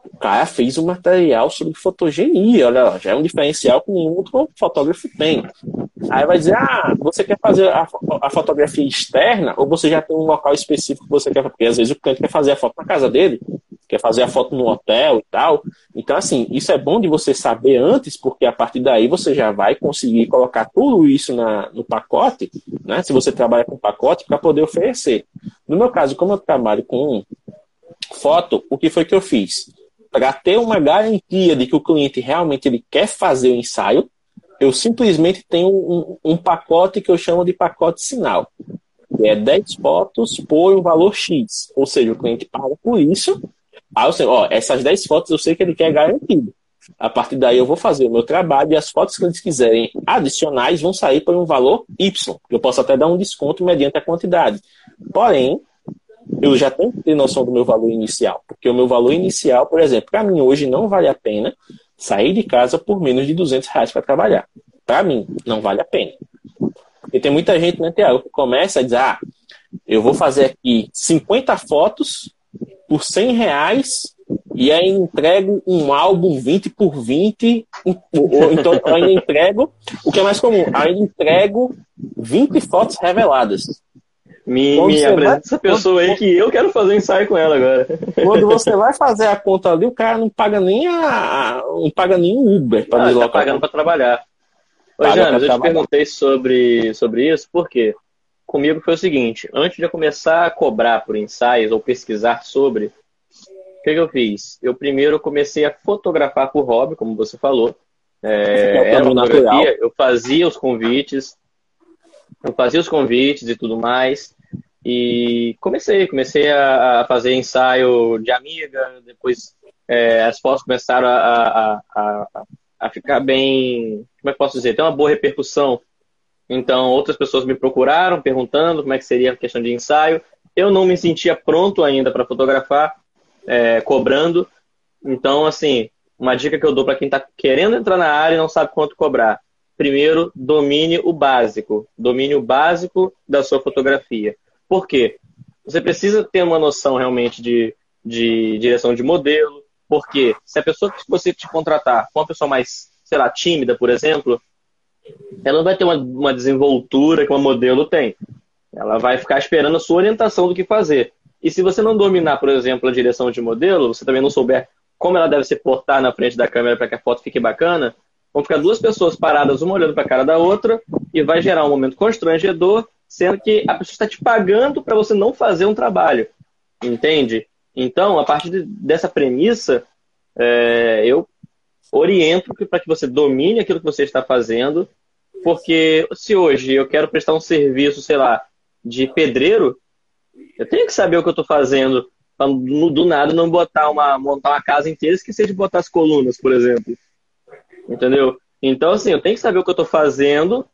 o cara fez um material sobre fotogenia, olha lá, já é um diferencial que nenhum outro fotógrafo tem. Aí vai dizer, ah, você quer fazer a, a fotografia externa ou você já tem um local específico que você quer, porque às vezes o cliente quer fazer a foto na casa dele, quer fazer a foto no hotel e tal. Então, assim, isso é bom de você saber antes, porque a partir daí você já vai conseguir colocar tudo isso na, no pacote, né? Se você trabalha com pacote, para poder oferecer. No meu caso, como eu trabalho com foto, o que foi que eu fiz? para ter uma garantia de que o cliente realmente ele quer fazer o ensaio, eu simplesmente tenho um, um pacote que eu chamo de pacote sinal. É 10 fotos por um valor X. Ou seja, o cliente paga por isso. Aí eu sei, ó, essas 10 fotos eu sei que ele quer garantido. A partir daí eu vou fazer o meu trabalho e as fotos que eles quiserem adicionais vão sair por um valor Y. Eu posso até dar um desconto mediante a quantidade. Porém, eu já tenho que ter noção do meu valor inicial. Porque o meu valor inicial, por exemplo, para mim hoje não vale a pena sair de casa por menos de 200 reais para trabalhar. Para mim, não vale a pena. Porque tem muita gente, né, Tiago, que começa a dizer, ah, eu vou fazer aqui 50 fotos por 100 reais e aí entrego um álbum 20 por 20, ou, então ainda entrego, o que é mais comum, ainda entrego 20 fotos reveladas. Me, me apresenta vai, essa pessoa aí que eu quero fazer um ensaio com ela agora. Quando você vai fazer a conta ali, o cara não paga nem a. não paga nem o Uber para deslocar. Tá pagando para trabalhar. Ô, James, eu te perguntei sobre, sobre isso, porque comigo foi o seguinte: antes de eu começar a cobrar por ensaios ou pesquisar sobre, o que, que eu fiz? Eu primeiro comecei a fotografar por hobby, como você falou. É, era uma fotografia, eu fazia os convites, eu fazia os convites e tudo mais. E comecei, comecei a, a fazer ensaio de amiga, depois é, as fotos começaram a, a, a, a ficar bem. Como é que posso dizer? Tem uma boa repercussão. Então, outras pessoas me procuraram perguntando como é que seria a questão de ensaio. Eu não me sentia pronto ainda para fotografar, é, cobrando. Então, assim, uma dica que eu dou para quem está querendo entrar na área e não sabe quanto cobrar primeiro domine o básico, domine o básico da sua fotografia. Por quê? Você precisa ter uma noção realmente de, de direção de modelo, porque se a pessoa que você te contratar for uma pessoa mais, sei lá, tímida, por exemplo, ela não vai ter uma, uma desenvoltura que uma modelo tem. Ela vai ficar esperando a sua orientação do que fazer. E se você não dominar, por exemplo, a direção de modelo, você também não souber como ela deve se portar na frente da câmera para que a foto fique bacana, Vão ficar duas pessoas paradas, uma olhando para a cara da outra, e vai gerar um momento constrangedor, sendo que a pessoa está te pagando para você não fazer um trabalho. Entende? Então, a partir de, dessa premissa, é, eu oriento para que você domine aquilo que você está fazendo, porque se hoje eu quero prestar um serviço, sei lá, de pedreiro, eu tenho que saber o que eu estou fazendo, para do nada não botar uma, montar uma casa inteira e esquecer de botar as colunas, por exemplo. Entendeu? Então, assim, eu tenho que saber o que eu estou fazendo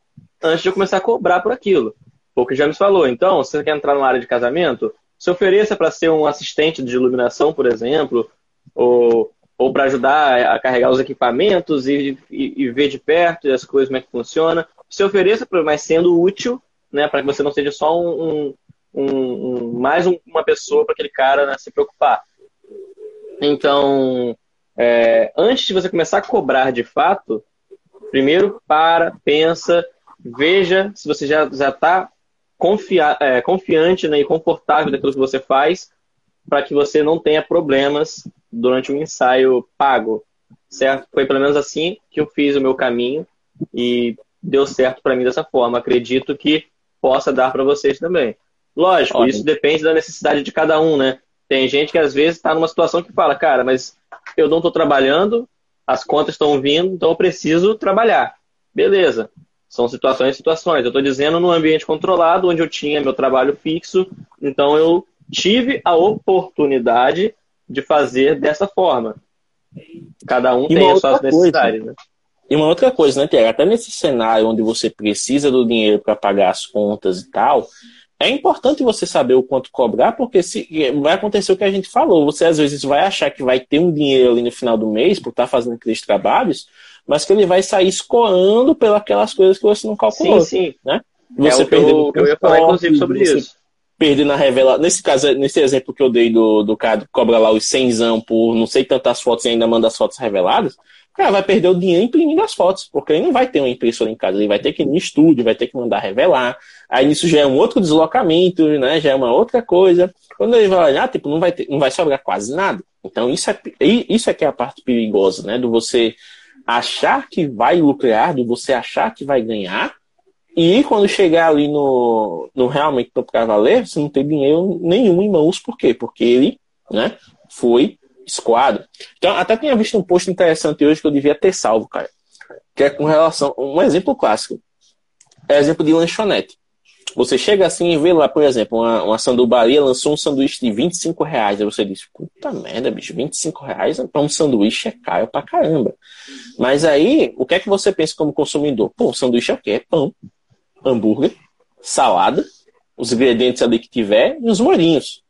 antes de eu começar a cobrar por aquilo. O que já me falou. Então, se você quer entrar numa área de casamento, se ofereça para ser um assistente de iluminação, por exemplo, ou, ou para ajudar a carregar os equipamentos e, e, e, ver de perto as coisas, como é que funciona. Se ofereça, mas sendo útil, né, para que você não seja só um, um, um mais uma pessoa para aquele cara né, se preocupar. Então, é, antes de você começar a cobrar de fato, primeiro para, pensa, veja se você já está confia, é, confiante né, e confortável daquilo que você faz, para que você não tenha problemas durante o um ensaio pago, certo? Foi pelo menos assim que eu fiz o meu caminho e deu certo para mim dessa forma. Acredito que possa dar para vocês também. Lógico, Ótimo. isso depende da necessidade de cada um, né? Tem gente que às vezes está numa situação que fala, cara, mas eu não estou trabalhando, as contas estão vindo, então eu preciso trabalhar. Beleza. São situações e situações. Eu estou dizendo num ambiente controlado, onde eu tinha meu trabalho fixo, então eu tive a oportunidade de fazer dessa forma. Cada um e tem as suas necessidades, né? E uma outra coisa, né, Tiago? Até nesse cenário onde você precisa do dinheiro para pagar as contas e tal, é importante você saber o quanto cobrar, porque se vai acontecer o que a gente falou. Você às vezes vai achar que vai ter um dinheiro ali no final do mês por estar fazendo aqueles trabalhos, mas que ele vai sair escoando pelas coisas que você não calculou. Sim, sim. Né? Você é o que eu, eu ia falar, inclusive, sobre isso. Perder na revela. Nesse caso, nesse exemplo que eu dei do, do cara que cobra lá os 100 por não sei tantas fotos e ainda manda as fotos reveladas, cara vai perder o dinheiro imprimindo as fotos, porque ele não vai ter uma impressora em casa, ele vai ter que ir no estúdio, vai ter que mandar revelar. Aí isso já é um outro deslocamento, né? Já é uma outra coisa. Quando ele vai olhar, tipo, não vai, ter, não vai sobrar quase nada. Então isso é, isso é que é a parte perigosa, né? Do você achar que vai lucrar, do você achar que vai ganhar, e quando chegar ali no, no realmente para valer, você não tem dinheiro nenhum em mãos, por quê? Porque ele né, foi escoado. Então, até tinha visto um post interessante hoje que eu devia ter salvo, cara. Que é com relação. Um exemplo clássico. É exemplo de lanchonete. Você chega assim e vê lá, por exemplo, uma, uma sandubaria lançou um sanduíche de 25 reais. Aí você diz, puta merda, bicho, 25 reais para um sanduíche é caro pra caramba. Mas aí, o que é que você pensa como consumidor? Pô, sanduíche é o quê? É pão, hambúrguer, salada, os ingredientes ali que tiver e os molinhos.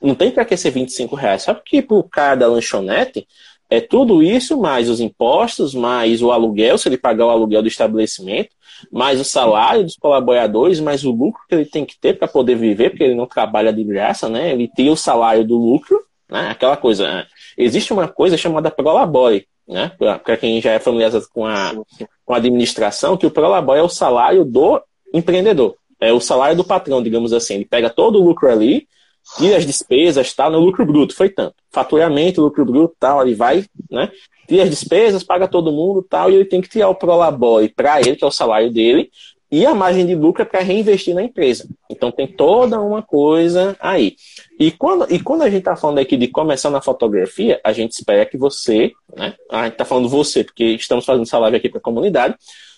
Não tem para que ser 25 reais. Sabe que pro cara da lanchonete, é tudo isso, mais os impostos, mais o aluguel, se ele pagar o aluguel do estabelecimento, mais o salário dos colaboradores, mais o lucro que ele tem que ter para poder viver, porque ele não trabalha de graça, né? Ele tem o salário do lucro, né? Aquela coisa. Existe uma coisa chamada prolabore, né? Para quem já é familiarizado com a, com a administração, que o prolabore é o salário do empreendedor. É o salário do patrão, digamos assim. Ele pega todo o lucro ali, tira as despesas, tal, no lucro bruto, foi tanto. Faturamento, lucro bruto, tal, ele vai, né? Tira as despesas, paga todo mundo, tal, e ele tem que tirar o prolabore para ele, que é o salário dele, e a margem de lucro é para reinvestir na empresa. Então tem toda uma coisa aí. E quando, e quando a gente está falando aqui de começar na fotografia, a gente espera que você, né? A gente está falando você, porque estamos fazendo essa live aqui para a comunidade,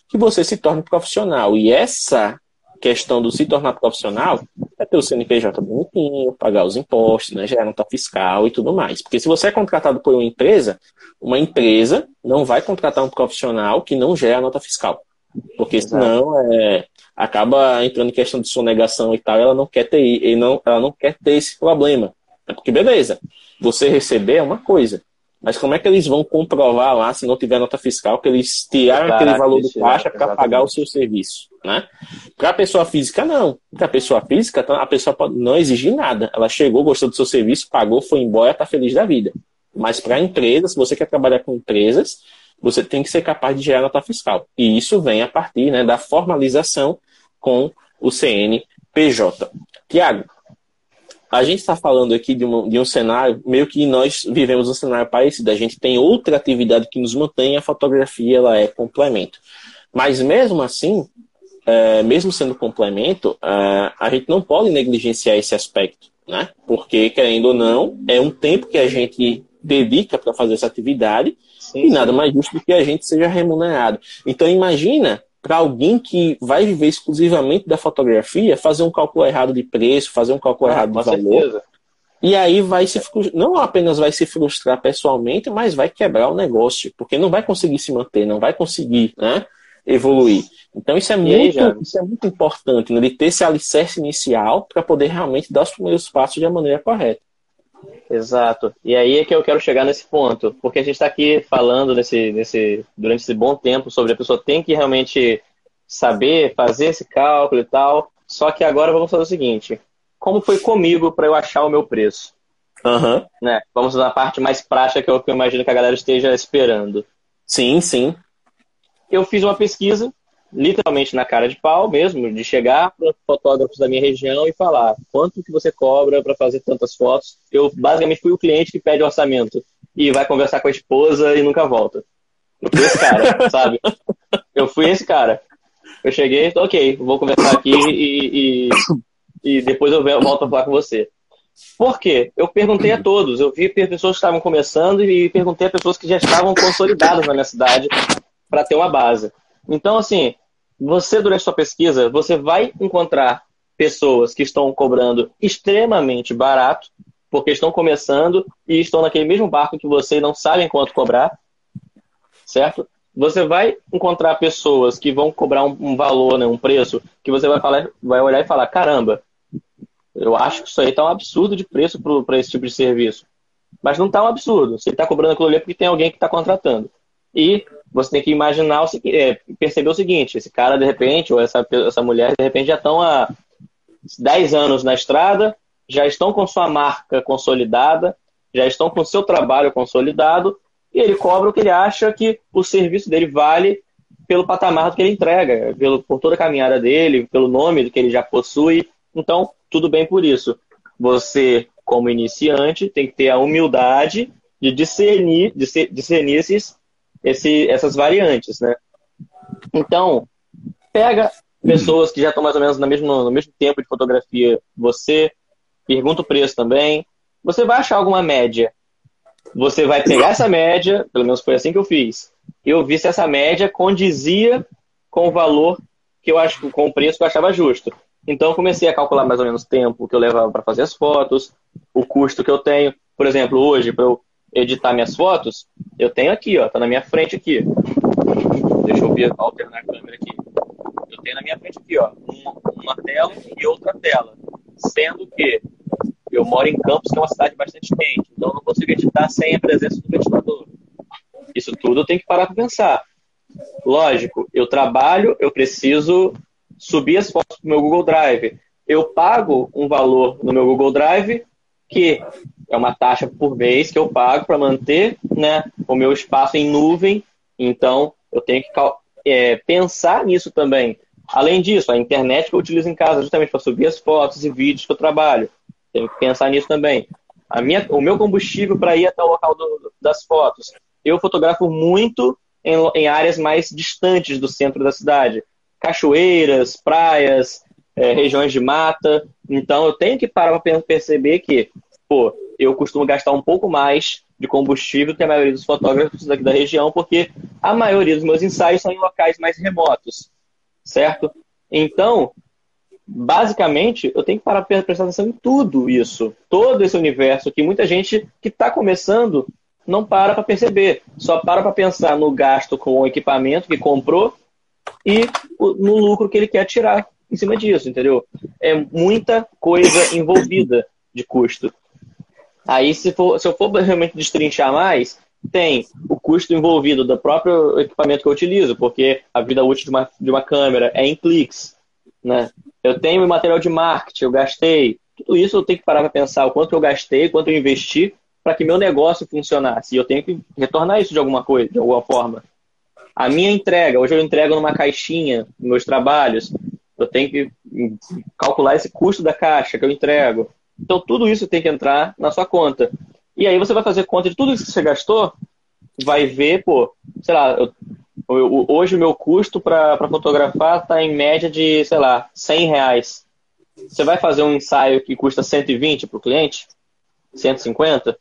que você se torne profissional. E essa questão do se tornar profissional é ter o CNPJ bonitinho, pagar os impostos, né, gerar nota fiscal e tudo mais. Porque se você é contratado por uma empresa, uma empresa não vai contratar um profissional que não gera nota fiscal. Porque senão é, acaba entrando em questão de sonegação e tal, ela não quer ter, e não, ela não quer ter esse problema. É porque, beleza, você receber é uma coisa. Mas como é que eles vão comprovar lá, se não tiver nota fiscal, que eles tiraram aquele valor do caixa para pagar o seu serviço? Né? Para a pessoa física, não. Para a pessoa física, a pessoa pode não exigir nada. Ela chegou, gostou do seu serviço, pagou, foi embora, está feliz da vida. Mas para a empresa, se você quer trabalhar com empresas, você tem que ser capaz de gerar nota fiscal. E isso vem a partir né, da formalização com o CNPJ. Tiago, a gente está falando aqui de um, de um cenário, meio que nós vivemos um cenário parecido. A gente tem outra atividade que nos mantém, a fotografia ela é complemento. Mas mesmo assim, é, mesmo sendo complemento, é, a gente não pode negligenciar esse aspecto, né? Porque, querendo ou não, é um tempo que a gente dedica para fazer essa atividade sim, e nada mais justo do que a gente seja remunerado. Então, imagina para alguém que vai viver exclusivamente da fotografia, fazer um cálculo errado de preço, fazer um cálculo ah, errado de valor. Certeza. E aí vai se não apenas vai se frustrar pessoalmente, mas vai quebrar o negócio, porque não vai conseguir se manter, não vai conseguir né, evoluir. Então isso é, muito, aí, isso é muito importante, né, ele ter esse alicerce inicial para poder realmente dar os primeiros passos de maneira correta. Exato. E aí é que eu quero chegar nesse ponto, porque a gente está aqui falando nesse, nesse, durante esse bom tempo sobre a pessoa tem que realmente saber fazer esse cálculo e tal. Só que agora vamos fazer o seguinte: como foi comigo para eu achar o meu preço? Uhum. Né? Vamos na parte mais prática que eu, que eu imagino que a galera esteja esperando. Sim, sim. Eu fiz uma pesquisa literalmente na cara de pau mesmo, de chegar para fotógrafos da minha região e falar quanto que você cobra para fazer tantas fotos. Eu basicamente fui o cliente que pede orçamento e vai conversar com a esposa e nunca volta. Eu fui esse cara, sabe? Eu fui esse cara. Eu cheguei, ok, vou conversar aqui e, e, e depois eu volto a falar com você. Por quê? Eu perguntei a todos. Eu vi pessoas que estavam começando e perguntei a pessoas que já estavam consolidadas na minha cidade para ter uma base. Então, assim, você, durante sua pesquisa, você vai encontrar pessoas que estão cobrando extremamente barato, porque estão começando e estão naquele mesmo barco que você e não sabem quanto cobrar, certo? Você vai encontrar pessoas que vão cobrar um, um valor, né, um preço, que você vai, falar, vai olhar e falar: caramba, eu acho que isso aí está um absurdo de preço para esse tipo de serviço. Mas não está um absurdo. Você está cobrando aquilo ali é porque tem alguém que está contratando. E você tem que imaginar, o, é, perceber o seguinte: esse cara, de repente, ou essa, essa mulher, de repente, já estão há 10 anos na estrada, já estão com sua marca consolidada, já estão com seu trabalho consolidado, e ele cobra o que ele acha que o serviço dele vale pelo patamar que ele entrega, pelo, por toda a caminhada dele, pelo nome que ele já possui. Então, tudo bem por isso. Você, como iniciante, tem que ter a humildade de discernir, discernir esses esse, essas variantes, né? Então, pega pessoas que já estão mais ou menos no mesmo, no mesmo tempo de fotografia você, pergunta o preço também, você vai achar alguma média. você vai pegar essa média, pelo menos foi assim que eu fiz. Eu vi se essa média condizia com o valor que eu acho, com o preço que eu achava justo. Então, comecei a calcular mais ou menos o tempo que eu levava para fazer as fotos, o custo que eu tenho. Por exemplo, hoje, para eu editar minhas fotos, eu tenho aqui, ó, tá na minha frente aqui. Deixa eu ver, alternar a câmera aqui. Eu tenho na minha frente aqui, ó, uma, uma tela e outra tela. Sendo que eu moro em Campos, que é uma cidade bastante quente, então eu não consigo editar sem a presença do ventilador. Isso tudo eu tenho que parar para pensar. Lógico, eu trabalho, eu preciso subir as fotos para o meu Google Drive. Eu pago um valor no meu Google Drive que é uma taxa por mês que eu pago para manter né, o meu espaço em nuvem. Então, eu tenho que é, pensar nisso também. Além disso, a internet que eu utilizo em casa justamente para subir as fotos e vídeos que eu trabalho. Tenho que pensar nisso também. A minha, o meu combustível para ir até o local do, das fotos. Eu fotografo muito em, em, áreas mais distantes do centro da cidade. Cachoeiras, praias, é, regiões de mata. Então eu tenho que parar para perceber que, pô, eu costumo gastar um pouco mais de combustível que a maioria dos fotógrafos daqui da região, porque a maioria dos meus ensaios são em locais mais remotos, certo? Então, basicamente, eu tenho que parar para prestar atenção em tudo isso, todo esse universo que muita gente que está começando não para para perceber, só para para pensar no gasto com o equipamento que comprou e no lucro que ele quer tirar em cima disso, entendeu? É muita coisa envolvida de custo. Aí, se, for, se eu for realmente destrinchar mais, tem o custo envolvido do próprio equipamento que eu utilizo, porque a vida útil de uma, de uma câmera é em cliques, né? Eu tenho material de marketing, eu gastei. Tudo isso eu tenho que parar para pensar o quanto eu gastei, quanto eu investi para que meu negócio funcionasse. E eu tenho que retornar isso de alguma coisa, de alguma forma. A minha entrega, hoje eu entrego numa caixinha meus trabalhos. Eu tenho que calcular esse custo da caixa que eu entrego. Então tudo isso tem que entrar na sua conta. E aí você vai fazer conta de tudo isso que você gastou, vai ver, pô, sei lá, eu Hoje o meu custo para fotografar está em média de, sei lá, 100 reais. Você vai fazer um ensaio que custa 120 para o cliente? 150?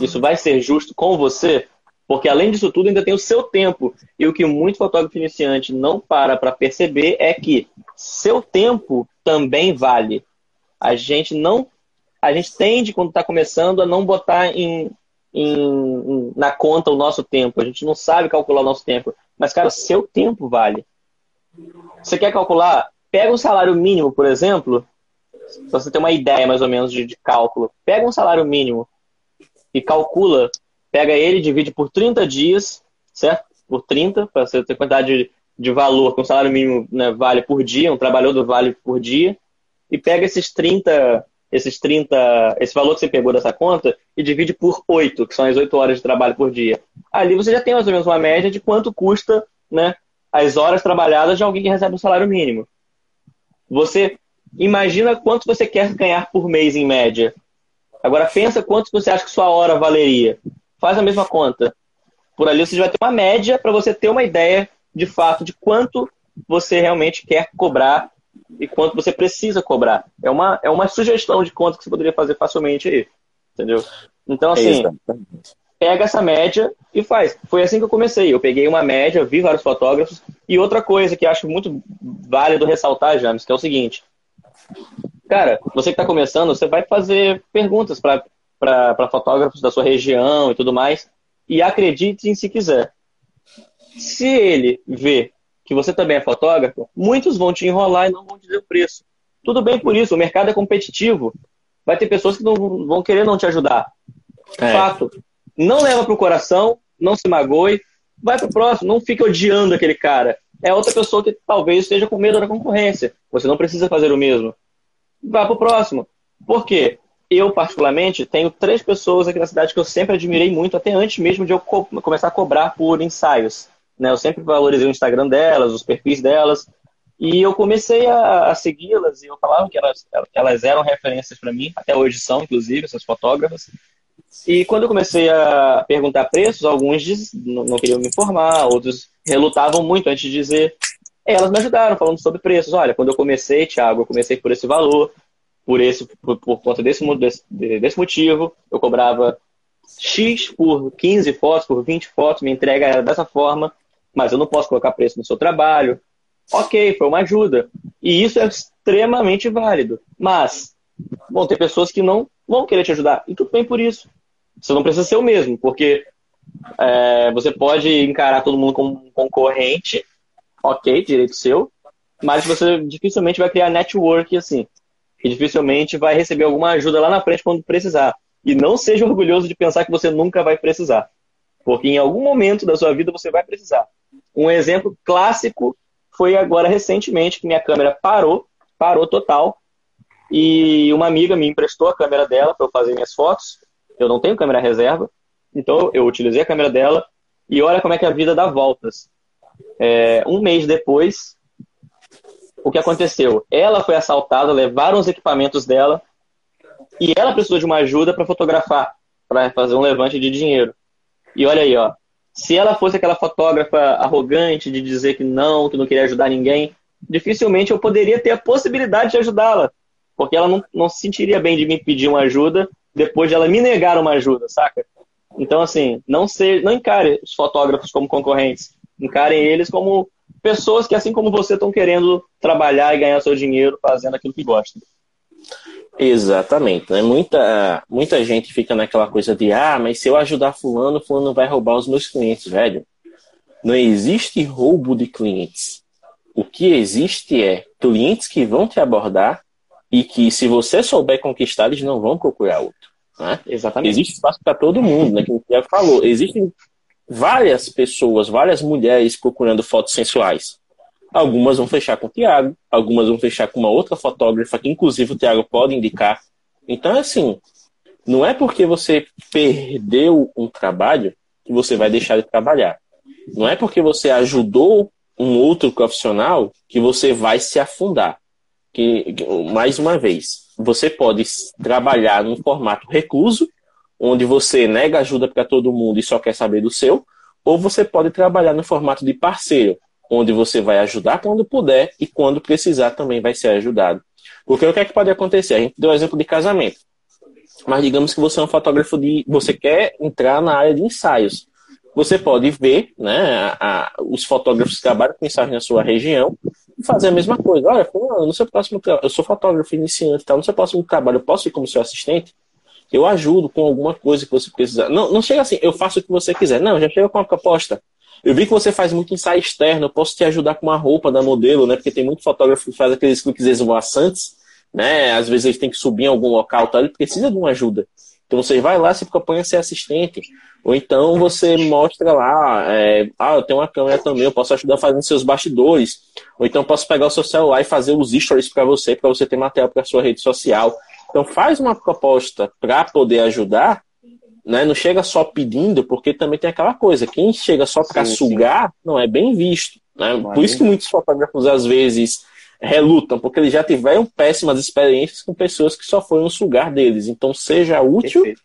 Isso vai ser justo com você? Porque além disso tudo, ainda tem o seu tempo. E o que muito fotógrafo iniciante não para para perceber é que seu tempo também vale. A gente não. A gente tende, quando está começando, a não botar em, em, na conta o nosso tempo. A gente não sabe calcular o nosso tempo. Mas, cara, seu tempo vale. Você quer calcular? Pega um salário mínimo, por exemplo, para você ter uma ideia mais ou menos de, de, cálculo. Pega um salário mínimo e calcula, pega ele, divide por 30 dias, certo? Por 30, para você ter quantidade de, valor que um salário mínimo né, vale por dia, um trabalhador vale por dia, e pega esses 30 esses 30, esse valor que você pegou dessa conta e divide por 8, que são as 8 horas de trabalho por dia. Ali você já tem mais ou menos uma média de quanto custa né, as horas trabalhadas de alguém que recebe um salário mínimo. Você imagina quanto você quer ganhar por mês em média. Agora pensa quanto você acha que sua hora valeria. Faz a mesma conta. Por ali você vai ter uma média para você ter uma ideia de fato de quanto você realmente quer cobrar e quanto você precisa cobrar. É uma, é uma sugestão de conta que você poderia fazer facilmente aí. Entendeu? Então, assim, é pega essa média e faz. Foi assim que eu comecei. Eu peguei uma média, vi vários fotógrafos. E outra coisa que acho muito válido ressaltar, James, que é o seguinte. Cara, você que está começando, você vai fazer perguntas para fotógrafos da sua região e tudo mais. E acredite em se quiser. Se ele vê que você também é fotógrafo, muitos vão te enrolar e não vão dizer o preço. Tudo bem por isso, o mercado é competitivo. Vai ter pessoas que não vão querer não te ajudar. É. Fato. Não leva pro coração, não se magoe, vai pro próximo, não fique odiando aquele cara. É outra pessoa que talvez esteja com medo da concorrência. Você não precisa fazer o mesmo. Vá pro próximo. Por quê? Eu, particularmente, tenho três pessoas aqui na cidade que eu sempre admirei muito, até antes mesmo de eu começar a cobrar por ensaios. Né? Eu sempre valorizei o Instagram delas, os perfis delas. E eu comecei a, a segui-las e eu falava que elas, elas eram referências para mim, até hoje são, inclusive, essas fotógrafas. E quando eu comecei a perguntar preços, alguns diz, não, não, queriam me informar, outros relutavam muito antes de dizer. Elas me ajudaram falando sobre preços. Olha, quando eu comecei, Thiago, eu comecei por esse valor, por esse, por, por conta desse, desse, desse motivo, eu cobrava X por 15 fotos, por 20 fotos, me entrega dessa forma, mas eu não posso colocar preço no seu trabalho. Ok, foi uma ajuda. E isso é extremamente válido. Mas vão ter pessoas que não vão querer te ajudar. E tudo bem por isso. Você não precisa ser o mesmo, porque é, você pode encarar todo mundo como um concorrente, ok, direito seu, mas você dificilmente vai criar network assim. E dificilmente vai receber alguma ajuda lá na frente quando precisar. E não seja orgulhoso de pensar que você nunca vai precisar. Porque em algum momento da sua vida você vai precisar. Um exemplo clássico foi agora recentemente que minha câmera parou, parou total, e uma amiga me emprestou a câmera dela para eu fazer minhas fotos. Eu não tenho câmera reserva, então eu utilizei a câmera dela e olha como é que a vida dá voltas. É, um mês depois, o que aconteceu? Ela foi assaltada, levaram os equipamentos dela e ela precisou de uma ajuda para fotografar, para fazer um levante de dinheiro. E olha aí, ó. Se ela fosse aquela fotógrafa arrogante de dizer que não, que não queria ajudar ninguém, dificilmente eu poderia ter a possibilidade de ajudá-la. Porque ela não, não se sentiria bem de me pedir uma ajuda depois de ela me negar uma ajuda, saca? Então, assim, não, ser, não encare os fotógrafos como concorrentes. Encarem eles como pessoas que, assim como você, estão querendo trabalhar e ganhar seu dinheiro fazendo aquilo que gostam. Exatamente. Né? Muita, muita gente fica naquela coisa de ah, mas se eu ajudar fulano, fulano vai roubar os meus clientes, velho. Não existe roubo de clientes. O que existe é clientes que vão te abordar e que, se você souber conquistar, eles não vão procurar outro. Né? Exatamente. Existe espaço para todo mundo, né? Como o Tiago falou. Existem várias pessoas, várias mulheres procurando fotos sensuais. Algumas vão fechar com o Tiago, algumas vão fechar com uma outra fotógrafa, que inclusive o Tiago pode indicar. Então, assim, não é porque você perdeu um trabalho que você vai deixar de trabalhar. Não é porque você ajudou um outro profissional que você vai se afundar. Que, mais uma vez, você pode trabalhar num formato recluso, onde você nega ajuda para todo mundo e só quer saber do seu, ou você pode trabalhar no formato de parceiro, onde você vai ajudar quando puder e quando precisar também vai ser ajudado. Porque o que é que pode acontecer? A gente deu o exemplo de casamento. Mas digamos que você é um fotógrafo de. você quer entrar na área de ensaios. Você pode ver né, a, a, os fotógrafos que trabalham com ensaios na sua região e fazer a mesma coisa. Olha, no seu próximo eu sou fotógrafo iniciante, tá? no seu próximo trabalho eu posso ir como seu assistente? Eu ajudo com alguma coisa que você precisar. Não, não chega assim, eu faço o que você quiser. Não, já chega com uma proposta. Eu vi que você faz muito ensaio externo, eu posso te ajudar com uma roupa da modelo, né? Porque tem muito fotógrafo que faz aqueles cliques esvoaçantes, né? Às vezes ele tem que subir em algum local, tá? ele precisa de uma ajuda. Então você vai lá, se propõe a ser assistente. Ou então você mostra lá, é, ah, eu tenho uma câmera também, eu posso ajudar fazendo seus bastidores. Ou então posso pegar o seu celular e fazer os stories para você, para você ter material para sua rede social. Então faz uma proposta para poder ajudar né? Não chega só pedindo, porque também tem aquela coisa, quem chega só para sugar não é bem visto. Né? Por isso que muitos fotógrafos às vezes relutam, porque eles já tiveram péssimas experiências com pessoas que só foram sugar deles. Então seja útil Perfeito.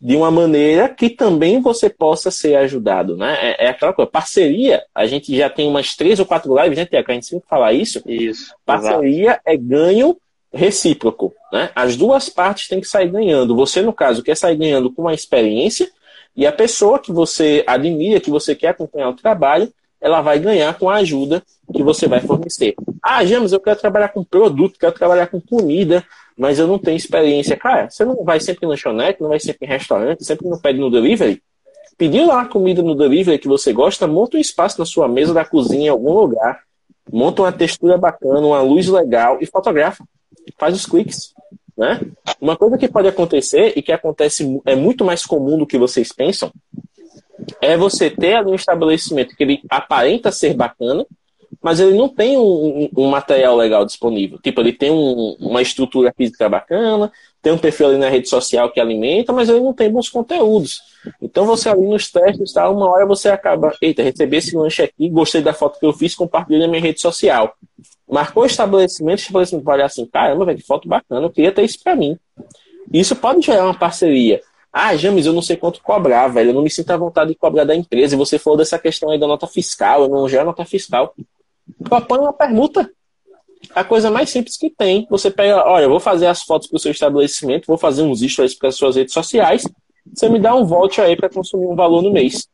de uma maneira que também você possa ser ajudado. Né? É, é, aquela coisa, parceria, a gente já tem umas três ou quatro lives, né, Tiago? A gente sempre fala isso. Isso. Parceria exato. é ganho recíproco. Né? As duas partes têm que sair ganhando. Você, no caso, quer sair ganhando com uma experiência, e a pessoa que você admira, que você quer acompanhar o trabalho, ela vai ganhar com a ajuda que você vai fornecer. Ah, James, eu quero trabalhar com produto, quero trabalhar com comida, mas eu não tenho experiência. Cara, você não vai sempre em lanchonete, não vai sempre em restaurante, sempre não pede no delivery. Pediu lá a comida no delivery que você gosta, monta um espaço na sua mesa da cozinha em algum lugar, monta uma textura bacana, uma luz legal e fotografa faz os cliques. Né? Uma coisa que pode acontecer e que acontece é muito mais comum do que vocês pensam é você ter ali um estabelecimento que ele aparenta ser bacana, mas ele não tem um, um material legal disponível. Tipo, ele tem um, uma estrutura física bacana, tem um perfil ali na rede social que alimenta, mas ele não tem bons conteúdos. Então você ali nos testes, tá, uma hora você acaba, eita, recebi esse lanche aqui, gostei da foto que eu fiz, compartilhei na minha rede social. Marcou o estabelecimento, o estabelecimento vai olhar assim, caramba, velho, que foto bacana, eu queria ter isso para mim. Isso pode gerar uma parceria. Ah, James, eu não sei quanto cobrar, velho. Eu não me sinto à vontade de cobrar da empresa. E você falou dessa questão aí da nota fiscal, eu não gero nota fiscal. Propõe uma permuta. A coisa mais simples que tem. Você pega, olha, eu vou fazer as fotos para o seu estabelecimento, vou fazer uns stories para as suas redes sociais. você me dá um volte aí para consumir um valor no mês.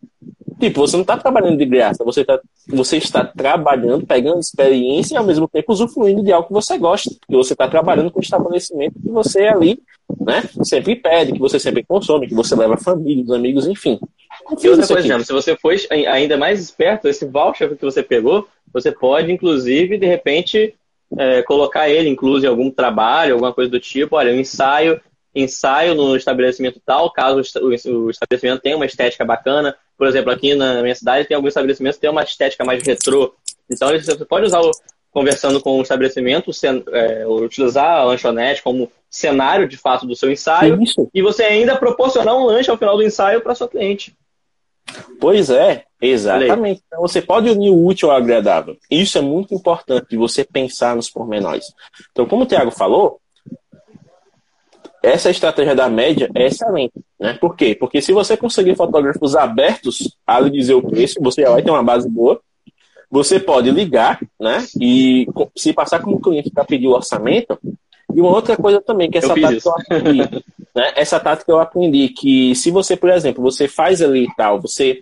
Tipo, você não está trabalhando de graça, você, tá, você está trabalhando, pegando experiência e ao mesmo tempo usufruindo de algo que você gosta. E você está trabalhando com o estabelecimento que você ali, né, sempre pede, que você sempre consome, que você leva família, os amigos, enfim. E outra coisa, se você for ainda mais esperto, esse voucher que você pegou, você pode, inclusive, de repente, é, colocar ele incluso em algum trabalho, alguma coisa do tipo, olha, um ensaio, ensaio no estabelecimento tal, caso o estabelecimento tenha uma estética bacana. Por exemplo, aqui na minha cidade tem alguns estabelecimentos que têm uma estética mais retrô. Então você pode usar o, conversando com o estabelecimento, é, utilizar a lanchonete como cenário de fato do seu ensaio Isso. e você ainda proporcionar um lanche ao final do ensaio para sua cliente. Pois é, exatamente. Então, você pode unir o útil ao agradável. Isso é muito importante de você pensar nos pormenores. Então, como o Tiago falou, essa estratégia da média é excelente. Né? Por quê? Porque se você conseguir fotógrafos abertos a lhe dizer o preço, você vai ter uma base boa. Você pode ligar, né? E se passar como cliente para pedir o orçamento. E uma outra coisa também, que essa eu tática eu aprendi. né? Essa tática eu aprendi que se você, por exemplo, você faz ali e tal, você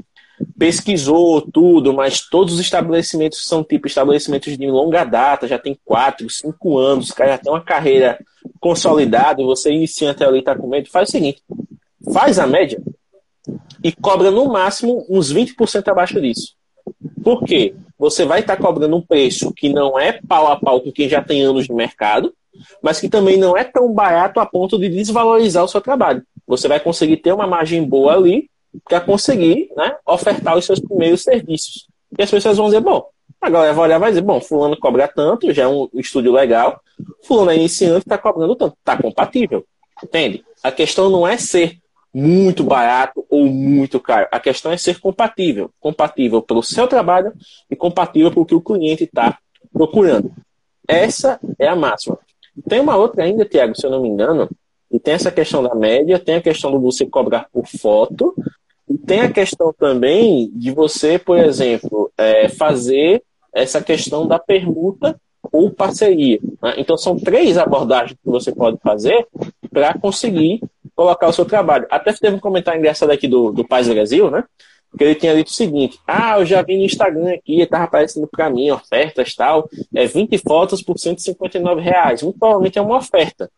pesquisou tudo, mas todos os estabelecimentos são tipo estabelecimentos de longa data, já tem quatro, cinco anos, o cara já tem uma carreira consolidada, você iniciante ali está com medo, faz o seguinte, faz a média e cobra no máximo uns 20% abaixo disso. Por quê? Você vai estar tá cobrando um preço que não é pau a pau com quem já tem anos de mercado, mas que também não é tão barato a ponto de desvalorizar o seu trabalho. Você vai conseguir ter uma margem boa ali para conseguir né, ofertar os seus primeiros serviços. E as pessoas vão dizer, bom, a galera vai olhar e vai dizer, bom, fulano cobra tanto, já é um estúdio legal, fulano é iniciante, está cobrando tanto, está compatível. Entende? A questão não é ser muito barato ou muito caro. A questão é ser compatível. Compatível pelo seu trabalho e compatível para o que o cliente está procurando. Essa é a máxima. Tem uma outra ainda, Tiago, se eu não me engano, e tem essa questão da média, tem a questão do você cobrar por foto, e tem a questão também de você, por exemplo, é, fazer essa questão da permuta ou parceria. Né? Então, são três abordagens que você pode fazer para conseguir colocar o seu trabalho. Até teve um comentário engraçado aqui do, do Paz Brasil, né? Que ele tinha dito o seguinte: Ah, eu já vi no Instagram aqui, estava aparecendo para mim ofertas tal, é 20 fotos por 159 reais. Muito provavelmente é uma oferta.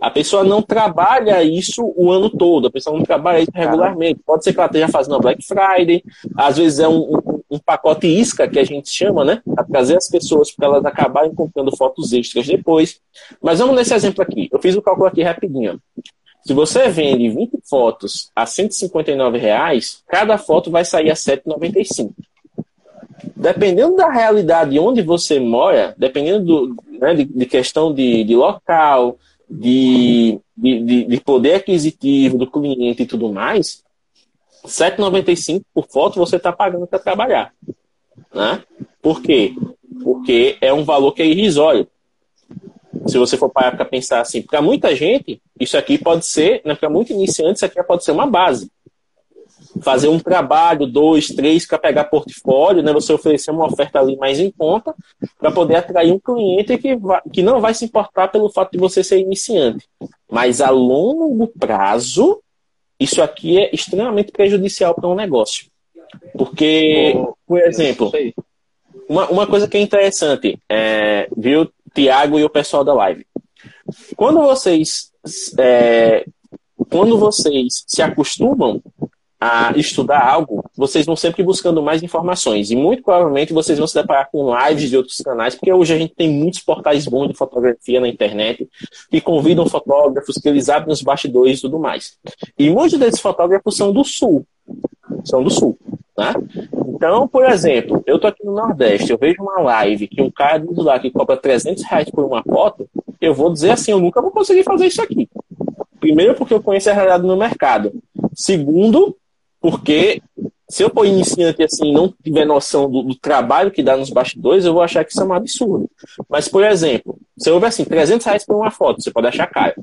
A pessoa não trabalha isso o ano todo, a pessoa não trabalha isso regularmente. Pode ser que ela esteja fazendo a Black Friday, às vezes é um, um, um pacote isca que a gente chama, né? A trazer as pessoas para elas acabarem comprando fotos extras depois. Mas vamos nesse exemplo aqui. Eu fiz o cálculo aqui rapidinho. Se você vende 20 fotos a 159 reais, cada foto vai sair a 7,95. Dependendo da realidade onde você mora, dependendo do, né, de, de, questão de, de local, de, de, de, poder aquisitivo do cliente e tudo mais, 7,95 por foto você está pagando para trabalhar. Né? Por quê? Porque é um valor que é irrisório. Se você for para pensar assim, para muita gente, isso aqui pode ser, né, para muitos iniciantes, isso aqui pode ser uma base fazer um trabalho, dois, três, para pegar portfólio, né? Você oferecer uma oferta ali mais em conta, para poder atrair um cliente que, vai, que não vai se importar pelo fato de você ser iniciante. Mas a longo prazo, isso aqui é extremamente prejudicial para um negócio. Porque, por exemplo, uma, uma coisa que é interessante, é, viu, Tiago e o pessoal da live. Quando vocês é, quando vocês se acostumam a estudar algo, vocês vão sempre buscando mais informações. E muito provavelmente vocês vão se deparar com lives de outros canais, porque hoje a gente tem muitos portais bons de fotografia na internet que convidam fotógrafos, que eles abrem os bastidores e tudo mais. E muitos desses fotógrafos são do sul. São do sul. Né? Então, por exemplo, eu tô aqui no Nordeste, eu vejo uma live que um cara diz lá que cobra 300 reais por uma foto, eu vou dizer assim, eu nunca vou conseguir fazer isso aqui. Primeiro, porque eu conheço a realidade no mercado. Segundo, porque se eu for iniciante assim não tiver noção do, do, trabalho que dá nos bastidores, eu vou achar que isso é um absurdo. Mas, por exemplo, se houver assim, 300 reais por uma foto, você pode achar caro.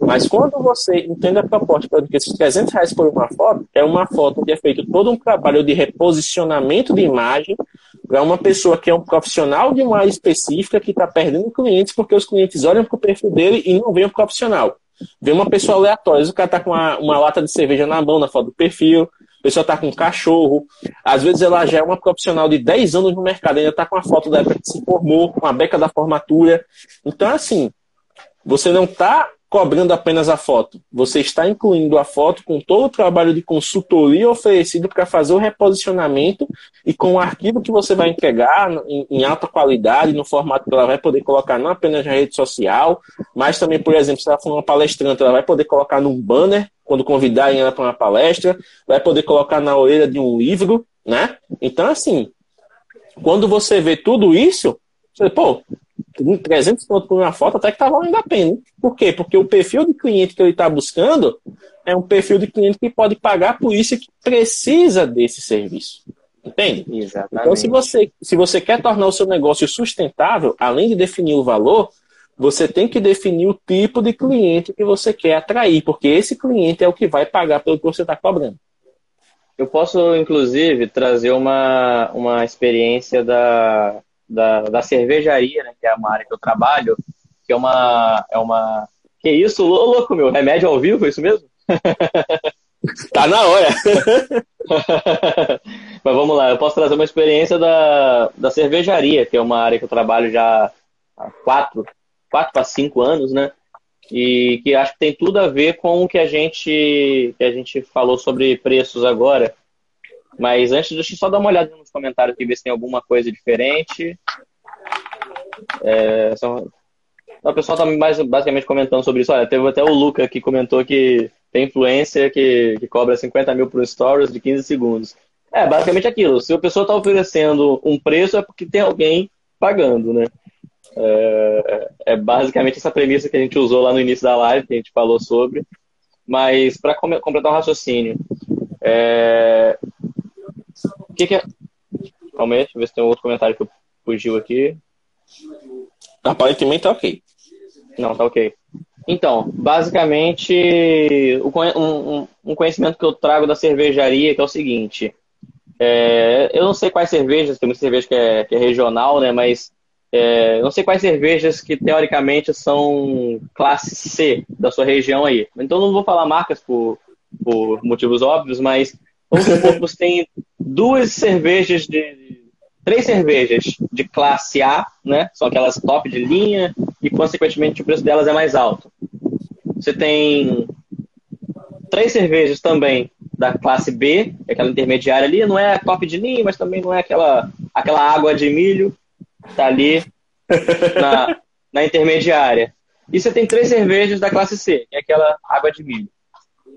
Mas quando você entende a proposta que esses 300 reais por uma foto, é uma foto que é feito todo um trabalho de reposicionamento de imagem para uma pessoa que é um profissional de uma área específica que está perdendo clientes porque os clientes olham para o perfil dele e não veem o profissional. Vê uma pessoa aleatória, o cara tá com uma, uma lata de cerveja na mão, na foto do perfil, a pessoa tá com um cachorro, às vezes ela já é uma profissional de 10 anos no mercado, ainda tá com a foto da época que se formou, com a beca da formatura. Então, assim, você não tá cobrando apenas a foto. Você está incluindo a foto com todo o trabalho de consultoria oferecido para fazer o reposicionamento e com o arquivo que você vai entregar em, em, alta qualidade, no formato que ela vai poder colocar não apenas na rede social, mas também, por exemplo, se ela for uma palestrante, ela vai poder colocar num banner quando convidarem ela para uma palestra, vai poder colocar na orelha de um livro, né? Então, assim, quando você vê tudo isso, você, pô, 300 pontos por uma foto até que tá valendo a pena. Por quê? Porque o perfil de cliente que ele está buscando é um perfil de cliente que pode pagar por isso e que precisa desse serviço. Entende? Exatamente. Então, se você, se você quer tornar o seu negócio sustentável, além de definir o valor, você tem que definir o tipo de cliente que você quer atrair, porque esse cliente é o que vai pagar pelo que você está cobrando. Eu posso, inclusive, trazer uma, uma experiência da, da, da cervejaria, né, que é uma área que eu trabalho, que é uma. É uma... Que isso, louco, meu? Remédio ao vivo, é isso mesmo? tá na hora! Mas vamos lá, eu posso trazer uma experiência da, da cervejaria, que é uma área que eu trabalho já há quatro, quatro para cinco anos, né? E que acho que tem tudo a ver com o que a gente, que a gente falou sobre preços agora. Mas antes, deixa eu só dar uma olhada nos comentários aqui, ver se tem alguma coisa diferente. É, só... O pessoal está mais, basicamente comentando sobre isso. Olha, teve até o Luca que comentou que tem influência que, que cobra 50 mil por stories de 15 segundos. É, basicamente aquilo. Se a pessoa está oferecendo um preço, é porque tem alguém pagando, né? É, é, basicamente essa premissa que a gente usou lá no início da live, que a gente falou sobre. Mas, para completar o raciocínio, é, o que, que é. Calma aí, deixa eu ver se tem um outro comentário que fugiu aqui. Aparentemente tá ok. Não, tá ok. Então, basicamente, um, um conhecimento que eu trago da cervejaria que é o seguinte. É, eu não sei quais cervejas, tem muita cerveja que é, que é regional, né? Mas é, eu não sei quais cervejas que teoricamente são classe C da sua região aí. Então não vou falar marcas por, por motivos óbvios, mas vamos supor que você tem duas cervejas de. Três cervejas de classe A, né? São aquelas top de linha e, consequentemente, o preço delas é mais alto. Você tem três cervejas também da classe B, é aquela intermediária ali, não é top de linha, mas também não é aquela, aquela água de milho, tá ali na, na intermediária. E você tem três cervejas da classe C, que é aquela água de milho.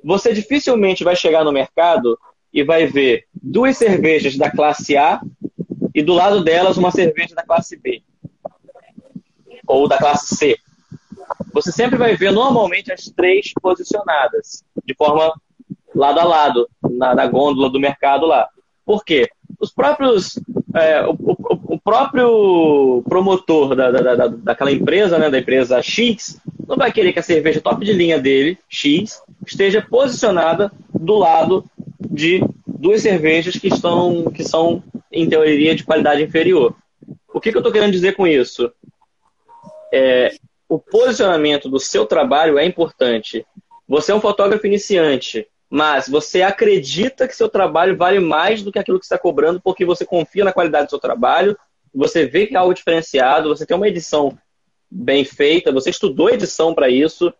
Você dificilmente vai chegar no mercado e vai ver duas cervejas da classe A e do lado delas uma cerveja da classe B ou da classe C. Você sempre vai ver normalmente as três posicionadas de forma lado a lado na, na gôndola do mercado lá. Por quê? Os próprios é, o, o, o, próprio promotor da, da, da, daquela empresa, né, da empresa X, não vai querer que a cerveja top de linha dele, X, esteja posicionada do lado de duas cervejas que, estão, que são, em teoria, de qualidade inferior. O que, que eu estou querendo dizer com isso? É, o posicionamento do seu trabalho é importante. Você é um fotógrafo iniciante, mas você acredita que seu trabalho vale mais do que aquilo que está cobrando porque você confia na qualidade do seu trabalho, você vê que é algo diferenciado, você tem uma edição bem feita, você estudou edição para isso,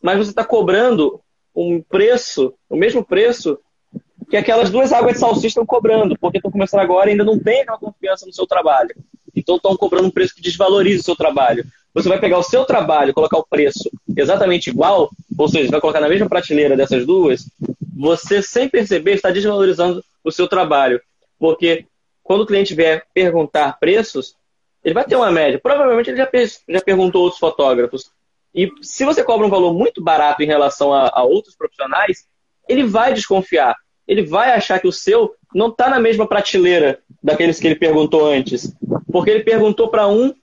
mas você está cobrando um preço, o mesmo preço que aquelas duas águas de salsicha estão cobrando, porque estão começando agora e ainda não tem aquela confiança no seu trabalho. Então estão cobrando um preço que desvaloriza o seu trabalho. Você vai pegar o seu trabalho, colocar o preço exatamente igual, ou seja, vai colocar na mesma prateleira dessas duas, você sem perceber está desvalorizando o seu trabalho. Porque quando o cliente vier perguntar preços, ele vai ter uma média. Provavelmente ele já, já perguntou outros fotógrafos. E se você cobra um valor muito barato em relação a, a outros profissionais, ele vai desconfiar. Ele vai achar que o seu não está na mesma prateleira daqueles que ele perguntou antes. Porque ele perguntou para um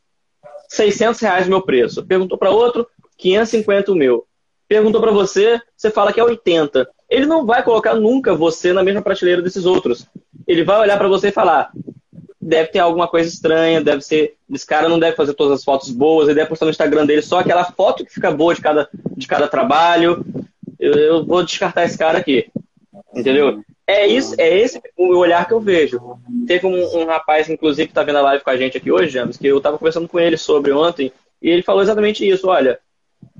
600 reais o meu preço. Perguntou para outro 550 o meu. Perguntou para você, você fala que é 80. Ele não vai colocar nunca você na mesma prateleira desses outros. Ele vai olhar para você e falar: deve ter alguma coisa estranha, deve ser. Esse cara não deve fazer todas as fotos boas, ele deve postar no Instagram dele só aquela foto que fica boa de cada, de cada trabalho. Eu, eu vou descartar esse cara aqui. Entendeu? É isso, é esse o olhar que eu vejo. Teve um, um rapaz, inclusive, que está vendo a live com a gente aqui hoje, James, que eu estava conversando com ele sobre ontem, e ele falou exatamente isso. Olha,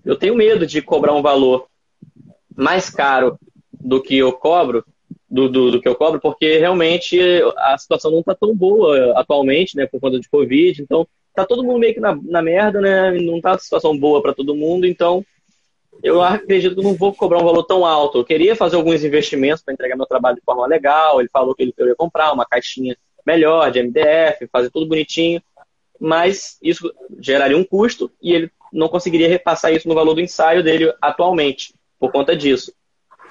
eu tenho medo de cobrar um valor mais caro do que eu cobro, do, do, do que eu cobro, porque realmente a situação não está tão boa atualmente, né, por conta de Covid. Então, tá todo mundo meio que na, na merda, né? Não a situação boa para todo mundo, então eu acredito que não vou cobrar um valor tão alto. Eu queria fazer alguns investimentos para entregar meu trabalho de forma legal. Ele falou que ele queria comprar uma caixinha melhor de MDF, fazer tudo bonitinho, mas isso geraria um custo e ele não conseguiria repassar isso no valor do ensaio dele atualmente, por conta disso.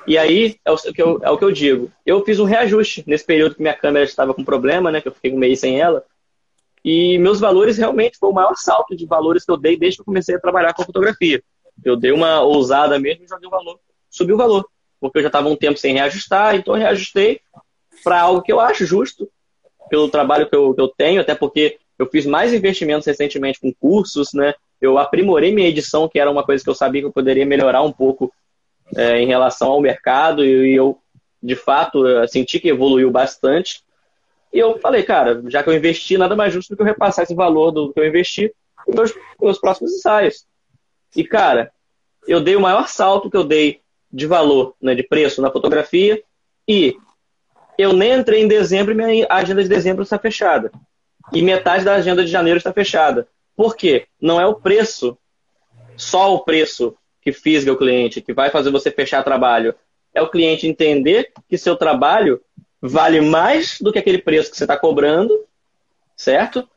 E aí é o que eu, é o que eu digo. Eu fiz um reajuste nesse período que minha câmera estava com problema, né? Que eu fiquei um mês sem ela. E meus valores realmente foi o maior salto de valores que eu dei desde que eu comecei a trabalhar com fotografia. Eu dei uma ousada mesmo e joguei o valor. Subiu o valor. Porque eu já estava um tempo sem reajustar, então eu reajustei para algo que eu acho justo, pelo trabalho que eu, que eu tenho, até porque eu fiz mais investimentos recentemente com cursos, né? Eu aprimorei minha edição, que era uma coisa que eu sabia que eu poderia melhorar um pouco é, em relação ao mercado, e eu, de fato, senti que evoluiu bastante. E eu falei, cara, já que eu investi, nada mais justo do que eu repassar esse valor do que eu investi nos meus, próximos ensaios. E, cara, eu dei o maior salto que eu dei de valor, né, de preço na fotografia, e eu nem entrei em dezembro e minha agenda de dezembro está fechada. E metade da agenda de janeiro está fechada. Por quê? Não é o preço, só o preço que fisga o cliente, que vai fazer você fechar trabalho. É o cliente entender que seu trabalho vale mais do que aquele preço que você está cobrando, certo?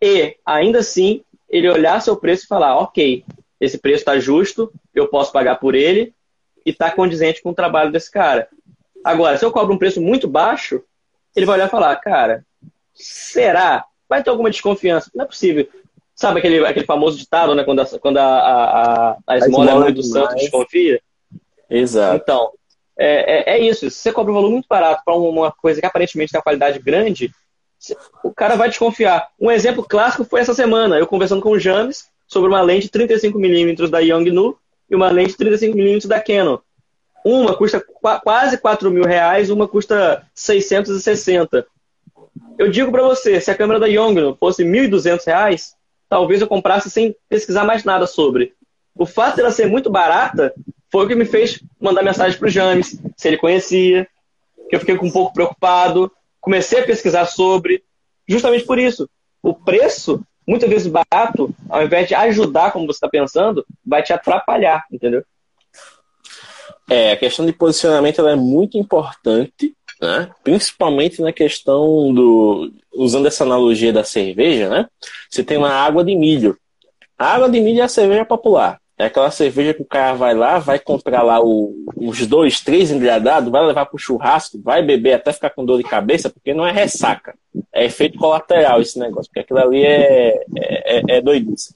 E, ainda assim, ele olhar seu preço e falar: ok, esse preço está justo, eu posso pagar por ele e está condizente com o trabalho desse cara. Agora, se eu cobro um preço muito baixo, ele vai olhar e falar: cara, será? Vai ter alguma desconfiança? Não é possível. Sabe aquele, aquele famoso ditado, né? Quando a, quando a, a, a, a esmola, é muito santo, desconfia? Exato. Então, é, é, é, isso. Se você cobra um valor muito barato para uma coisa que aparentemente tem uma qualidade grande, o cara vai desconfiar. Um exemplo clássico foi essa semana, eu conversando com o James sobre uma lente 35mm da Yongnuo e uma lente 35mm da Canon. Uma custa qu quase 4 mil reais, uma custa 660. Eu digo para você, se a câmera da Yongnuo fosse 1.200 reais, talvez eu comprasse sem pesquisar mais nada sobre. O fato dela ser muito barata foi o que me fez mandar mensagem para o James, se ele conhecia, que eu fiquei um pouco preocupado, comecei a pesquisar sobre, justamente por isso. O preço, muitas vezes barato, ao invés de ajudar, como você está pensando, vai te atrapalhar, entendeu? É, a questão de posicionamento é muito importante, né? principalmente na questão do. Usando essa analogia da cerveja, né? Você tem uma água de milho. A água de milho é a cerveja popular. É aquela cerveja que o cara vai lá, vai comprar lá o, dois, três engradados, vai levar pro churrasco, vai beber até ficar com dor de cabeça, porque não é ressaca. É efeito colateral esse negócio, porque aquilo ali é, é, é, é doidice.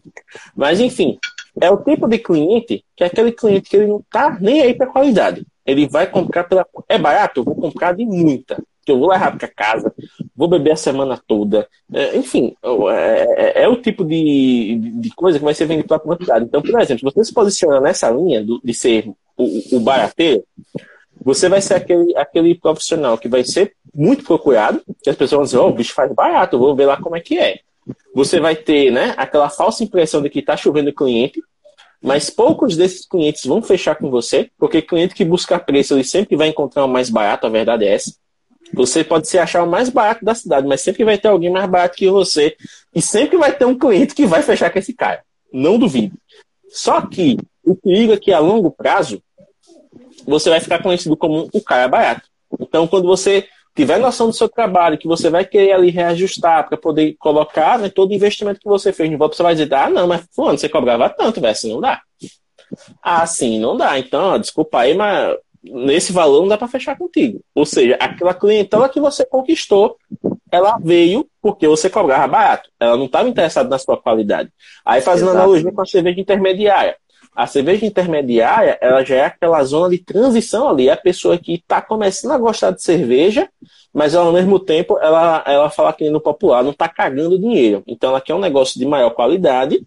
Mas enfim, é o tipo de cliente que é aquele cliente que ele não tá nem aí pra qualidade. Ele vai comprar pela. É barato? Eu vou comprar de muita que eu vou levar para casa, vou beber a semana toda. É, enfim, é, é, é, o tipo de, de coisa que vai ser vendido pela quantidade. Então, por exemplo, você se posiciona nessa linha do, de ser o, o barateiro, você vai ser aquele, aquele profissional que vai ser muito procurado, que as pessoas vão dizer, oh, o bicho faz barato, vou ver lá como é que é. Você vai ter né, aquela falsa impressão de que está chovendo cliente, mas poucos desses clientes vão fechar com você, porque cliente que busca preço, ele sempre vai encontrar o mais barato, a verdade é essa. Você pode se achar o mais barato da cidade, mas sempre vai ter alguém mais barato que você. E sempre vai ter um cliente que vai fechar com esse cara. Não duvido. Só que o perigo é que a longo prazo você vai ficar conhecido como o cara barato. Então, quando você tiver noção do seu trabalho, que você vai querer ali reajustar para poder colocar né, todo o investimento que você fez de volta, você vai dizer, ah, não, mas fulano, você cobrava tanto, velho, assim não dá. Ah, sim, não dá. Então, ó, desculpa aí, mas nesse valor não dá para fechar contigo. Ou seja, aquela clientela que você conquistou, ela veio porque você cobrava barato. Ela não estava interessada na sua qualidade. Aí fazendo Exato. analogia com a cerveja intermediária. A cerveja intermediária, ela já é aquela zona de transição ali. É a pessoa que está começando a gostar de cerveja, mas ao mesmo tempo ela, ela fala que no popular não está cagando dinheiro. Então ela quer um negócio de maior qualidade,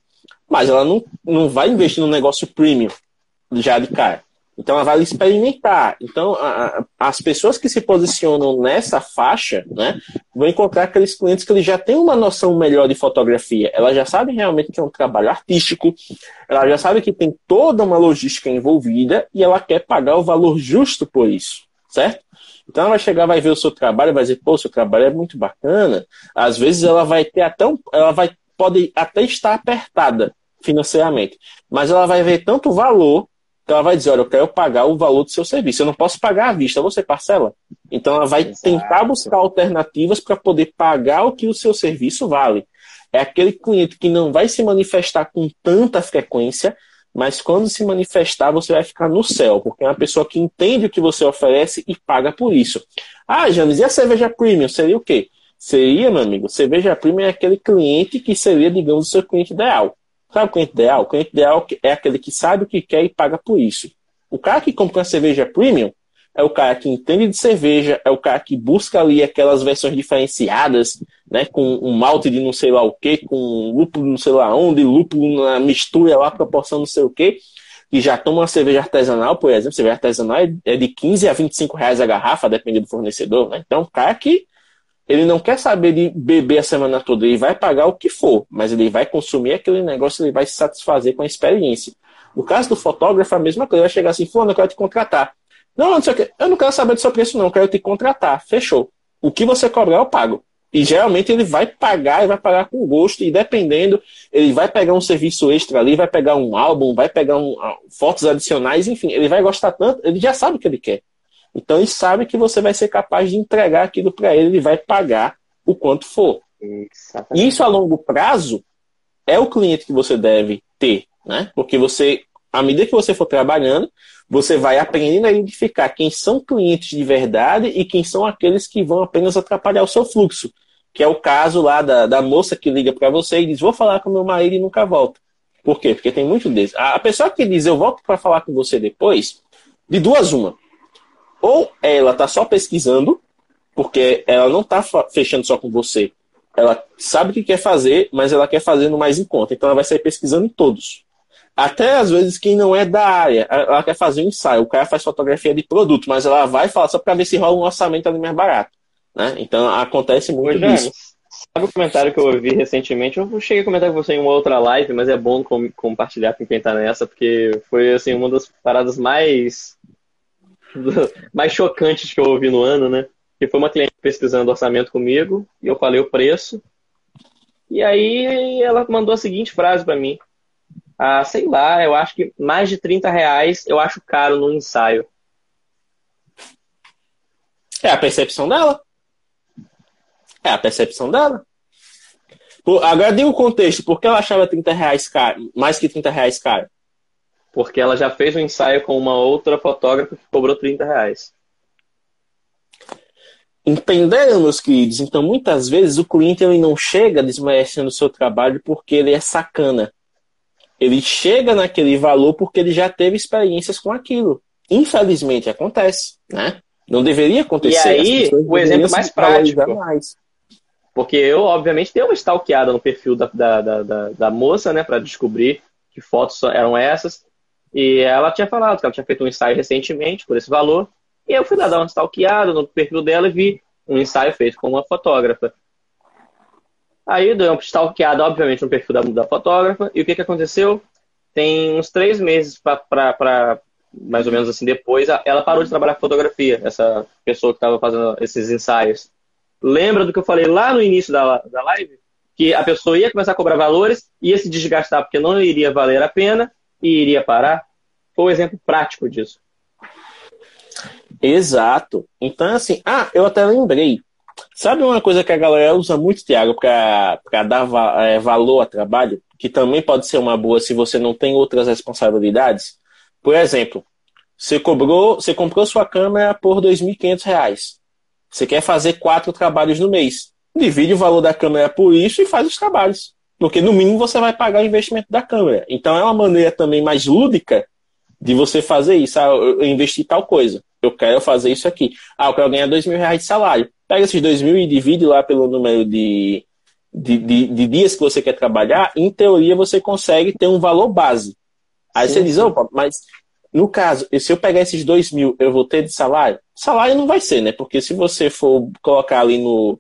mas ela não, não vai investir num negócio premium já de cara. Então ela vai experimentar. Então a, a, as pessoas que se posicionam nessa faixa, né, vão encontrar aqueles clientes que eles já têm uma noção melhor de fotografia. Elas já sabem realmente que é um trabalho artístico, ela já sabe que tem toda uma logística envolvida e ela quer pagar o valor justo por isso, certo? Então ela vai chegar, vai ver o seu trabalho, vai dizer, pô, seu trabalho é muito bacana. Às vezes ela vai ter até um, ela vai pode até estar apertada financeiramente, mas ela vai ver tanto valor então ela vai dizer, olha, eu quero pagar o valor do seu serviço. Eu não posso pagar à vista, você parcela. Então ela vai Exato. tentar buscar alternativas para poder pagar o que o seu serviço vale. É aquele cliente que não vai se manifestar com tanta frequência, mas quando se manifestar, você vai ficar no céu, porque é uma pessoa que entende o que você oferece e paga por isso. Ah, James, e a cerveja premium? Seria o quê? Seria, meu amigo, cerveja premium é aquele cliente que seria, digamos, o seu cliente ideal. Sabe o cliente ideal? O cliente ideal é aquele que sabe o que quer e paga por isso. O cara que compra cerveja premium é o cara que entende de cerveja, é o cara que busca ali aquelas versões diferenciadas, né, com um malte de não sei lá o que, com lúpulo não sei lá onde, lúpulo na mistura lá, proporção não sei o que, que já toma uma cerveja artesanal, por exemplo, cerveja artesanal é de 15 a 25 reais a garrafa, dependendo do fornecedor, né? Então, o cara que ele não quer saber de beber a semana toda, ele vai pagar o que for, mas ele vai consumir aquele negócio, ele vai se satisfazer com a experiência. No caso do fotógrafo, a mesma coisa, ele vai chegar assim, fulano, eu quero te contratar. Não, não sei o que, eu não quero saber do seu preço não, eu quero te contratar, fechou. O que você cobrar, eu pago. E geralmente ele vai pagar e vai pagar com gosto, e dependendo, ele vai pegar um serviço extra ali, vai pegar um álbum, vai pegar um, ah, fotos adicionais, enfim, ele vai gostar tanto, ele já sabe o que ele quer. Então ele sabe que você vai ser capaz de entregar aquilo para ele, ele vai pagar o quanto for. Exatamente. Isso a longo prazo é o cliente que você deve ter, né? Porque você, à medida que você for trabalhando, você vai aprendendo a identificar quem são clientes de verdade e quem são aqueles que vão apenas atrapalhar o seu fluxo. Que é o caso lá da, da moça que liga para você e diz: Vou falar com meu marido e nunca volta. Por quê? Porque tem muito desses. A pessoa que diz: Eu volto para falar com você depois, de duas uma ou ela está só pesquisando, porque ela não está fechando só com você. Ela sabe o que quer fazer, mas ela quer fazer no mais em conta. Então ela vai sair pesquisando em todos. Até às vezes quem não é da área, ela quer fazer um ensaio. O cara faz fotografia de produto, mas ela vai falar só para ver se rola um orçamento ali mais barato. Né? Então acontece muito Ô, isso. Sabe o comentário que eu ouvi recentemente? Eu cheguei a comentar com você em uma outra live, mas é bom com, compartilhar com quem está nessa, porque foi assim, uma das paradas mais mais chocantes que eu ouvi no ano, né? Que foi uma cliente pesquisando orçamento comigo e eu falei o preço. E aí ela mandou a seguinte frase para mim. Ah, sei lá, eu acho que mais de 30 reais eu acho caro no ensaio. É a percepção dela. É a percepção dela. Agora diga o contexto, por que ela achava 30 reais caro, mais que 30 reais caro? Porque ela já fez um ensaio com uma outra fotógrafa que cobrou 30 reais. Entenderam, meus queridos? Então, muitas vezes o cliente ele não chega desmerecendo o seu trabalho porque ele é sacana. Ele chega naquele valor porque ele já teve experiências com aquilo. Infelizmente acontece, né? Não deveria acontecer. E aí, o exemplo mais prático. Mais. Porque eu, obviamente, dei uma stalkeada no perfil da, da, da, da moça, né, para descobrir que fotos eram essas. E ela tinha falado que ela tinha feito um ensaio recentemente por esse valor. E eu fui lá dar uma stalkeada no perfil dela e vi um ensaio feito com uma fotógrafa. Aí eu dei uma stalkeada, obviamente, no perfil da, da fotógrafa. E o que, que aconteceu? Tem uns três meses para mais ou menos assim depois, ela parou de trabalhar com fotografia, essa pessoa que estava fazendo esses ensaios. Lembra do que eu falei lá no início da, da live? Que a pessoa ia começar a cobrar valores, ia se desgastar porque não iria valer a pena, e iria parar? Foi um exemplo prático disso. Exato. Então, assim, ah, eu até lembrei. Sabe uma coisa que a galera usa muito, Tiago, para dar é, valor ao trabalho, que também pode ser uma boa se você não tem outras responsabilidades? Por exemplo, você cobrou, você comprou sua câmera por R$ 2.500. Você quer fazer quatro trabalhos no mês. Divide o valor da câmera por isso e faz os trabalhos. Porque no mínimo você vai pagar o investimento da câmera. Então é uma maneira também mais lúdica de você fazer isso. Ah, eu investi tal coisa. Eu quero fazer isso aqui. Ah, eu quero ganhar dois mil reais de salário. Pega esses dois mil e divide lá pelo número de, de, de, de dias que você quer trabalhar. Em teoria, você consegue ter um valor base. Aí sim, você diz, opa, mas No caso, se eu pegar esses dois mil, eu vou ter de salário? Salário não vai ser, né? Porque se você for colocar ali no,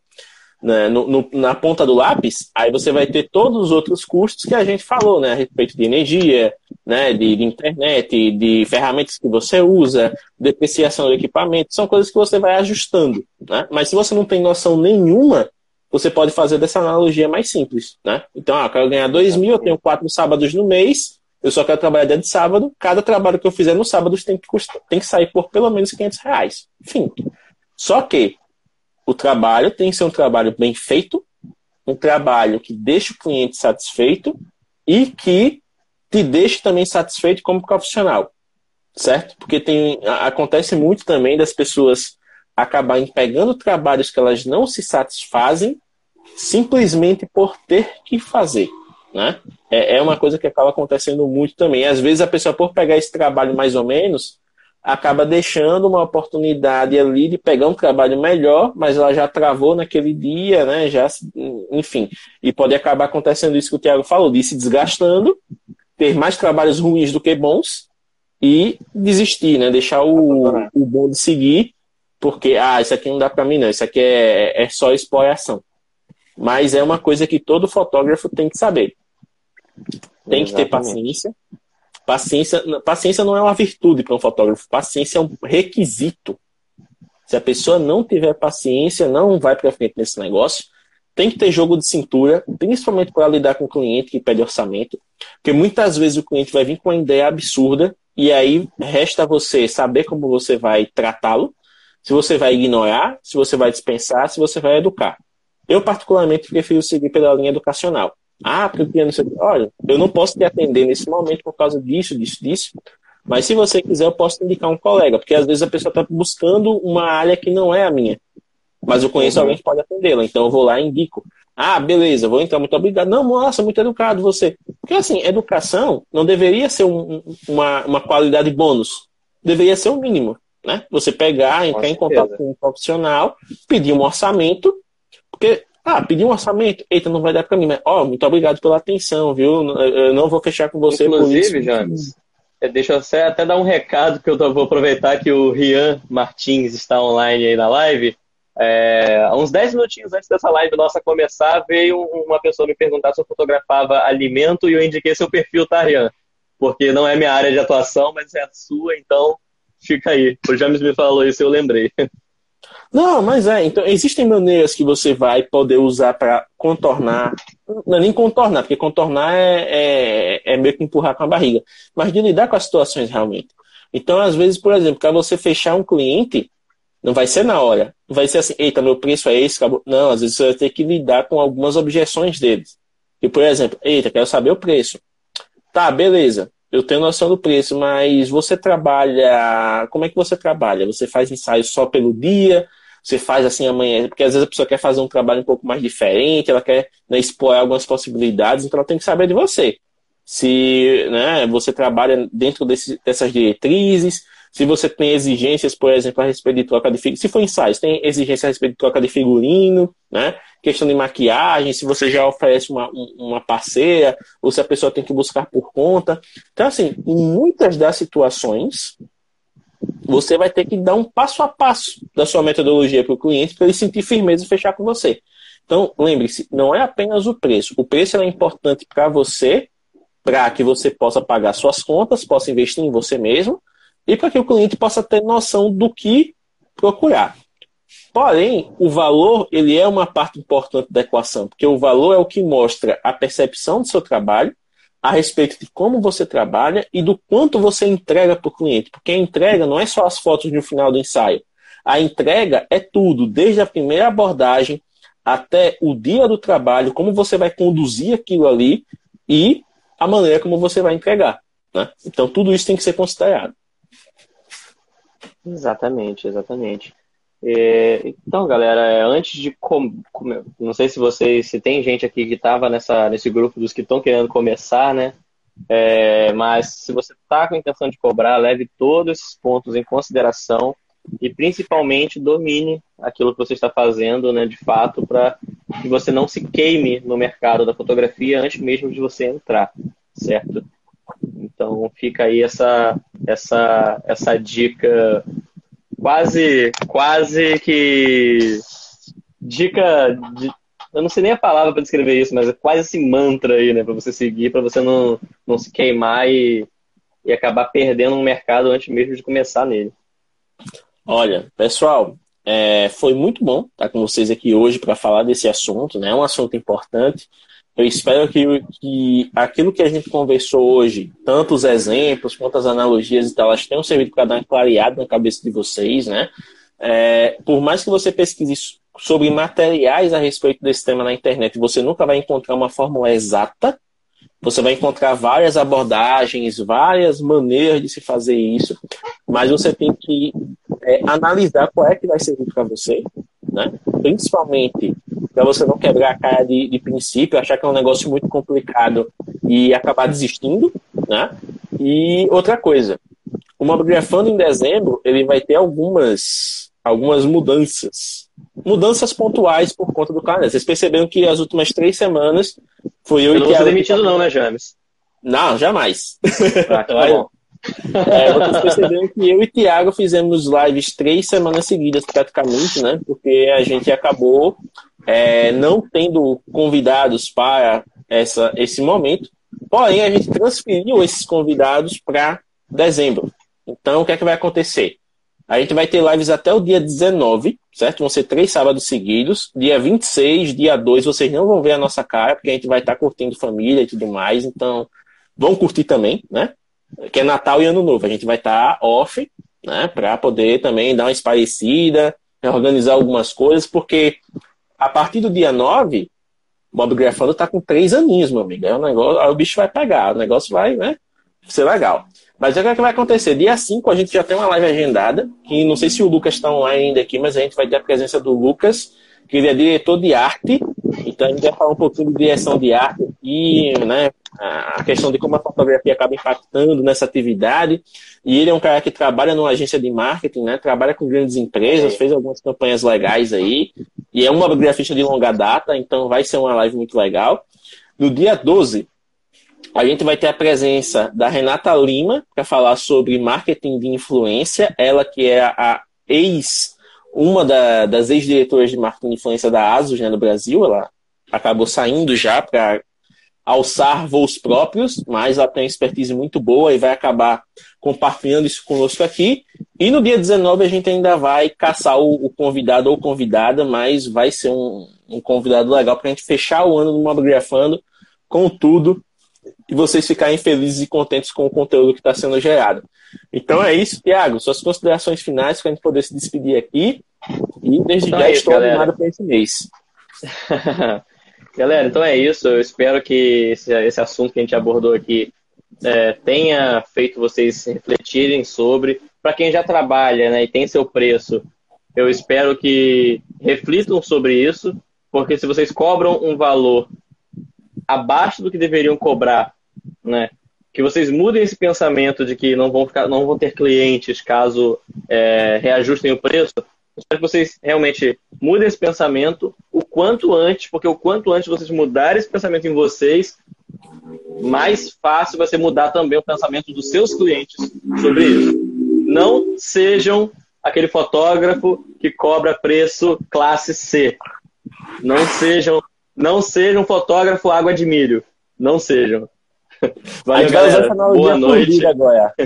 né, no, no, na ponta do lápis, aí você vai ter todos os outros custos que a gente falou, né, a respeito de energia, né, de, de internet, de ferramentas que você usa, depreciação do equipamento, são coisas que você vai ajustando, né? Mas se você não tem noção nenhuma, você pode fazer dessa analogia mais simples, né? Então, ah, eu quero ganhar dois mil, eu tenho quatro sábados no mês, eu só quero trabalhar dentro de sábado, cada trabalho que eu fizer no sábado tem que, tem que sair por pelo menos 500 reais. Enfim. Só que o trabalho tem que ser um trabalho bem feito, um trabalho que deixe o cliente satisfeito e que te deixe também satisfeito como profissional, certo? Porque tem acontece muito também das pessoas acabarem pegando trabalhos que elas não se satisfazem simplesmente por ter que fazer, né? É, é uma coisa que acaba acontecendo muito também. Às vezes a pessoa por pegar esse trabalho mais ou menos acaba deixando uma oportunidade ali de pegar um trabalho melhor, mas ela já travou naquele dia, né? Já, enfim, e pode acabar acontecendo isso que o Thiago falou, de se desgastando, ter mais trabalhos ruins do que bons e desistir, né? Deixar o, o bom de seguir, porque ah, isso aqui não dá para mim não, isso aqui é, é só exploração. Mas é uma coisa que todo fotógrafo tem que saber. Tem Exatamente. que ter paciência, Paciência, paciência não é uma virtude para um fotógrafo, paciência é um requisito. Se a pessoa não tiver paciência, não vai para frente nesse negócio. Tem que ter jogo de cintura, principalmente para lidar com o cliente que pede orçamento, porque muitas vezes o cliente vai vir com uma ideia absurda e aí resta você saber como você vai tratá-lo, se você vai ignorar, se você vai dispensar, se você vai educar. Eu, particularmente, prefiro seguir pela linha educacional. Ah, porque eu não sei. Olha, eu não posso te atender nesse momento por causa disso, disso, disso. Mas se você quiser, eu posso indicar um colega, porque às vezes a pessoa está buscando uma área que não é a minha. Mas eu conheço alguém que pode atendê-la, então eu vou lá e indico. Ah, beleza, vou entrar, muito obrigado. Não, nossa, muito educado você. Porque assim, educação não deveria ser um, uma, uma qualidade bônus. Deveria ser o um mínimo. Né? Você pegar, entrar em contato com um profissional, pedir um orçamento, porque ah, pedi um orçamento. Eita, não vai dar para mim. Mas, ó, oh, muito obrigado pela atenção, viu? Eu não vou fechar com você Inclusive, James, é, deixa eu até dar um recado que eu vou aproveitar que o Rian Martins está online aí na live. É, uns 10 minutinhos antes dessa live nossa começar, veio uma pessoa me perguntar se eu fotografava alimento e eu indiquei seu perfil, tá, Rian? Porque não é minha área de atuação, mas é a sua, então fica aí. O James me falou isso e eu lembrei. Não, mas é. Então, existem maneiras que você vai poder usar para contornar. Não é nem contornar, porque contornar é, é, é, meio que empurrar com a barriga. Mas de lidar com as situações realmente. Então, às vezes, por exemplo, para você fechar um cliente, não vai ser na hora. Vai ser assim, eita, meu preço é esse, acabou. Não, às vezes você vai ter que lidar com algumas objeções deles. E, por exemplo, eita, quero saber o preço. Tá, beleza eu tenho noção do preço, mas você trabalha. Como é que você trabalha? Você faz ensaio só pelo dia? Você faz assim amanhã? Porque às vezes a pessoa quer fazer um trabalho um pouco mais diferente, ela quer né, explorar algumas possibilidades, então ela tem que saber de você. Se né, você trabalha dentro desse, dessas diretrizes, se você tem exigências, por exemplo, a respeito de troca de figurino. Se for ensaio, tem exigência a respeito de troca de figurino, né? questão de maquiagem, se você já oferece uma, uma parceira, ou se a pessoa tem que buscar por conta. Então, assim, em muitas das situações, você vai ter que dar um passo a passo da sua metodologia para o cliente para ele sentir firmeza e fechar com você. Então, lembre-se, não é apenas o preço. O preço é importante para você, para que você possa pagar suas contas, possa investir em você mesmo, e para que o cliente possa ter noção do que procurar. Porém, o valor ele é uma parte importante da equação, porque o valor é o que mostra a percepção do seu trabalho a respeito de como você trabalha e do quanto você entrega para o cliente. Porque a entrega não é só as fotos no final do ensaio. A entrega é tudo, desde a primeira abordagem até o dia do trabalho, como você vai conduzir aquilo ali e a maneira como você vai entregar. Né? Então, tudo isso tem que ser considerado. Exatamente, exatamente. É, então, galera, é, antes de com, não sei se vocês, se tem gente aqui que estava nessa nesse grupo dos que estão querendo começar, né? É, mas se você está com a intenção de cobrar, leve todos esses pontos em consideração e principalmente domine aquilo que você está fazendo, né, de fato, para que você não se queime no mercado da fotografia antes mesmo de você entrar, certo? Então fica aí essa, essa, essa dica quase, quase que dica de, eu não sei nem a palavra para descrever isso, mas é quase esse mantra aí, né, para você seguir, para você não, não se queimar e, e acabar perdendo um mercado antes mesmo de começar nele. Olha, pessoal, é, foi muito bom estar com vocês aqui hoje para falar desse assunto, né? É um assunto importante. Eu espero que, que aquilo que a gente conversou hoje, tanto os exemplos quanto as analogias e tal, elas tenham servido para dar uma clareada na cabeça de vocês, né? É, por mais que você pesquise sobre materiais a respeito desse tema na internet, você nunca vai encontrar uma fórmula exata. Você vai encontrar várias abordagens, várias maneiras de se fazer isso, mas você tem que é, analisar qual é que vai servir para você, né? principalmente para você não quebrar a cara de, de, princípio, achar que é um negócio muito complicado e acabar desistindo. Né? E outra coisa, o Mobgrafando em dezembro ele vai ter algumas, algumas mudanças. Mudanças pontuais por conta do calendário. Vocês perceberam que as últimas três semanas foi eu, eu e Não vou ser demitido, não, né, James? Não, jamais. Ah, tá bom. É, vocês perceberam que eu e Thiago fizemos lives três semanas seguidas, praticamente, né? Porque a gente acabou é, não tendo convidados para essa, esse momento. Porém, a gente transferiu esses convidados para dezembro. Então, o que é que vai acontecer? A gente vai ter lives até o dia 19, certo? Vão ser três sábados seguidos. Dia 26, dia 2, vocês não vão ver a nossa cara, porque a gente vai estar curtindo família e tudo mais. Então, vão curtir também, né? que é Natal e Ano Novo. A gente vai estar tá off, né, para poder também dar uma esparecida, organizar algumas coisas, porque a partir do dia 9, Bob Grafando tá com três aninhos, meu amigo. Aí o, negócio, aí o bicho vai pegar, o negócio vai, né, ser legal. Mas o que, é que vai acontecer? Dia 5 a gente já tem uma live agendada, que não sei se o Lucas está online ainda aqui, mas a gente vai ter a presença do Lucas, que ele é diretor de arte, então a gente vai falar um pouquinho de direção de arte aqui, né, a questão de como a fotografia acaba impactando nessa atividade. E ele é um cara que trabalha numa agência de marketing, né? Trabalha com grandes empresas, é. fez algumas campanhas legais aí. E é uma grafista de longa data, então vai ser uma live muito legal. No dia 12, a gente vai ter a presença da Renata Lima para falar sobre marketing de influência. Ela que é a ex, uma da, das ex-diretoras de marketing de influência da ASUS né, no Brasil. Ela acabou saindo já para alçar voos próprios, mas ela tem uma expertise muito boa e vai acabar compartilhando isso conosco aqui. E no dia 19 a gente ainda vai caçar o, o convidado ou convidada, mas vai ser um, um convidado legal para a gente fechar o ano do Mobgrafando com tudo e vocês ficarem felizes e contentes com o conteúdo que está sendo gerado. Então é isso, Tiago. Suas considerações finais para a gente poder se despedir aqui. E desde então já é isso, estou animado para esse mês. Galera, então é isso. Eu espero que esse, esse assunto que a gente abordou aqui é, tenha feito vocês refletirem sobre. Para quem já trabalha né, e tem seu preço, eu espero que reflitam sobre isso, porque se vocês cobram um valor abaixo do que deveriam cobrar, né, que vocês mudem esse pensamento de que não vão, ficar, não vão ter clientes caso é, reajustem o preço, espero que vocês realmente mudem esse pensamento o quanto antes, porque o quanto antes vocês mudarem esse pensamento em vocês, mais fácil vai ser mudar também o pensamento dos seus clientes sobre isso. Não sejam aquele fotógrafo que cobra preço classe C. Não sejam, não sejam fotógrafo água de milho. Não sejam. Valeu, galera. Boa noite. Agora.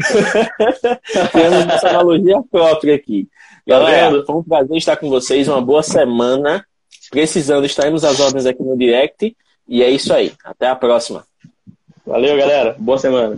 Temos essa analogia própria aqui. Galera, foi um prazer estar com vocês. Uma boa semana. Precisando, estaremos às ordens aqui no Direct. E é isso aí. Até a próxima. Valeu, galera. Boa semana.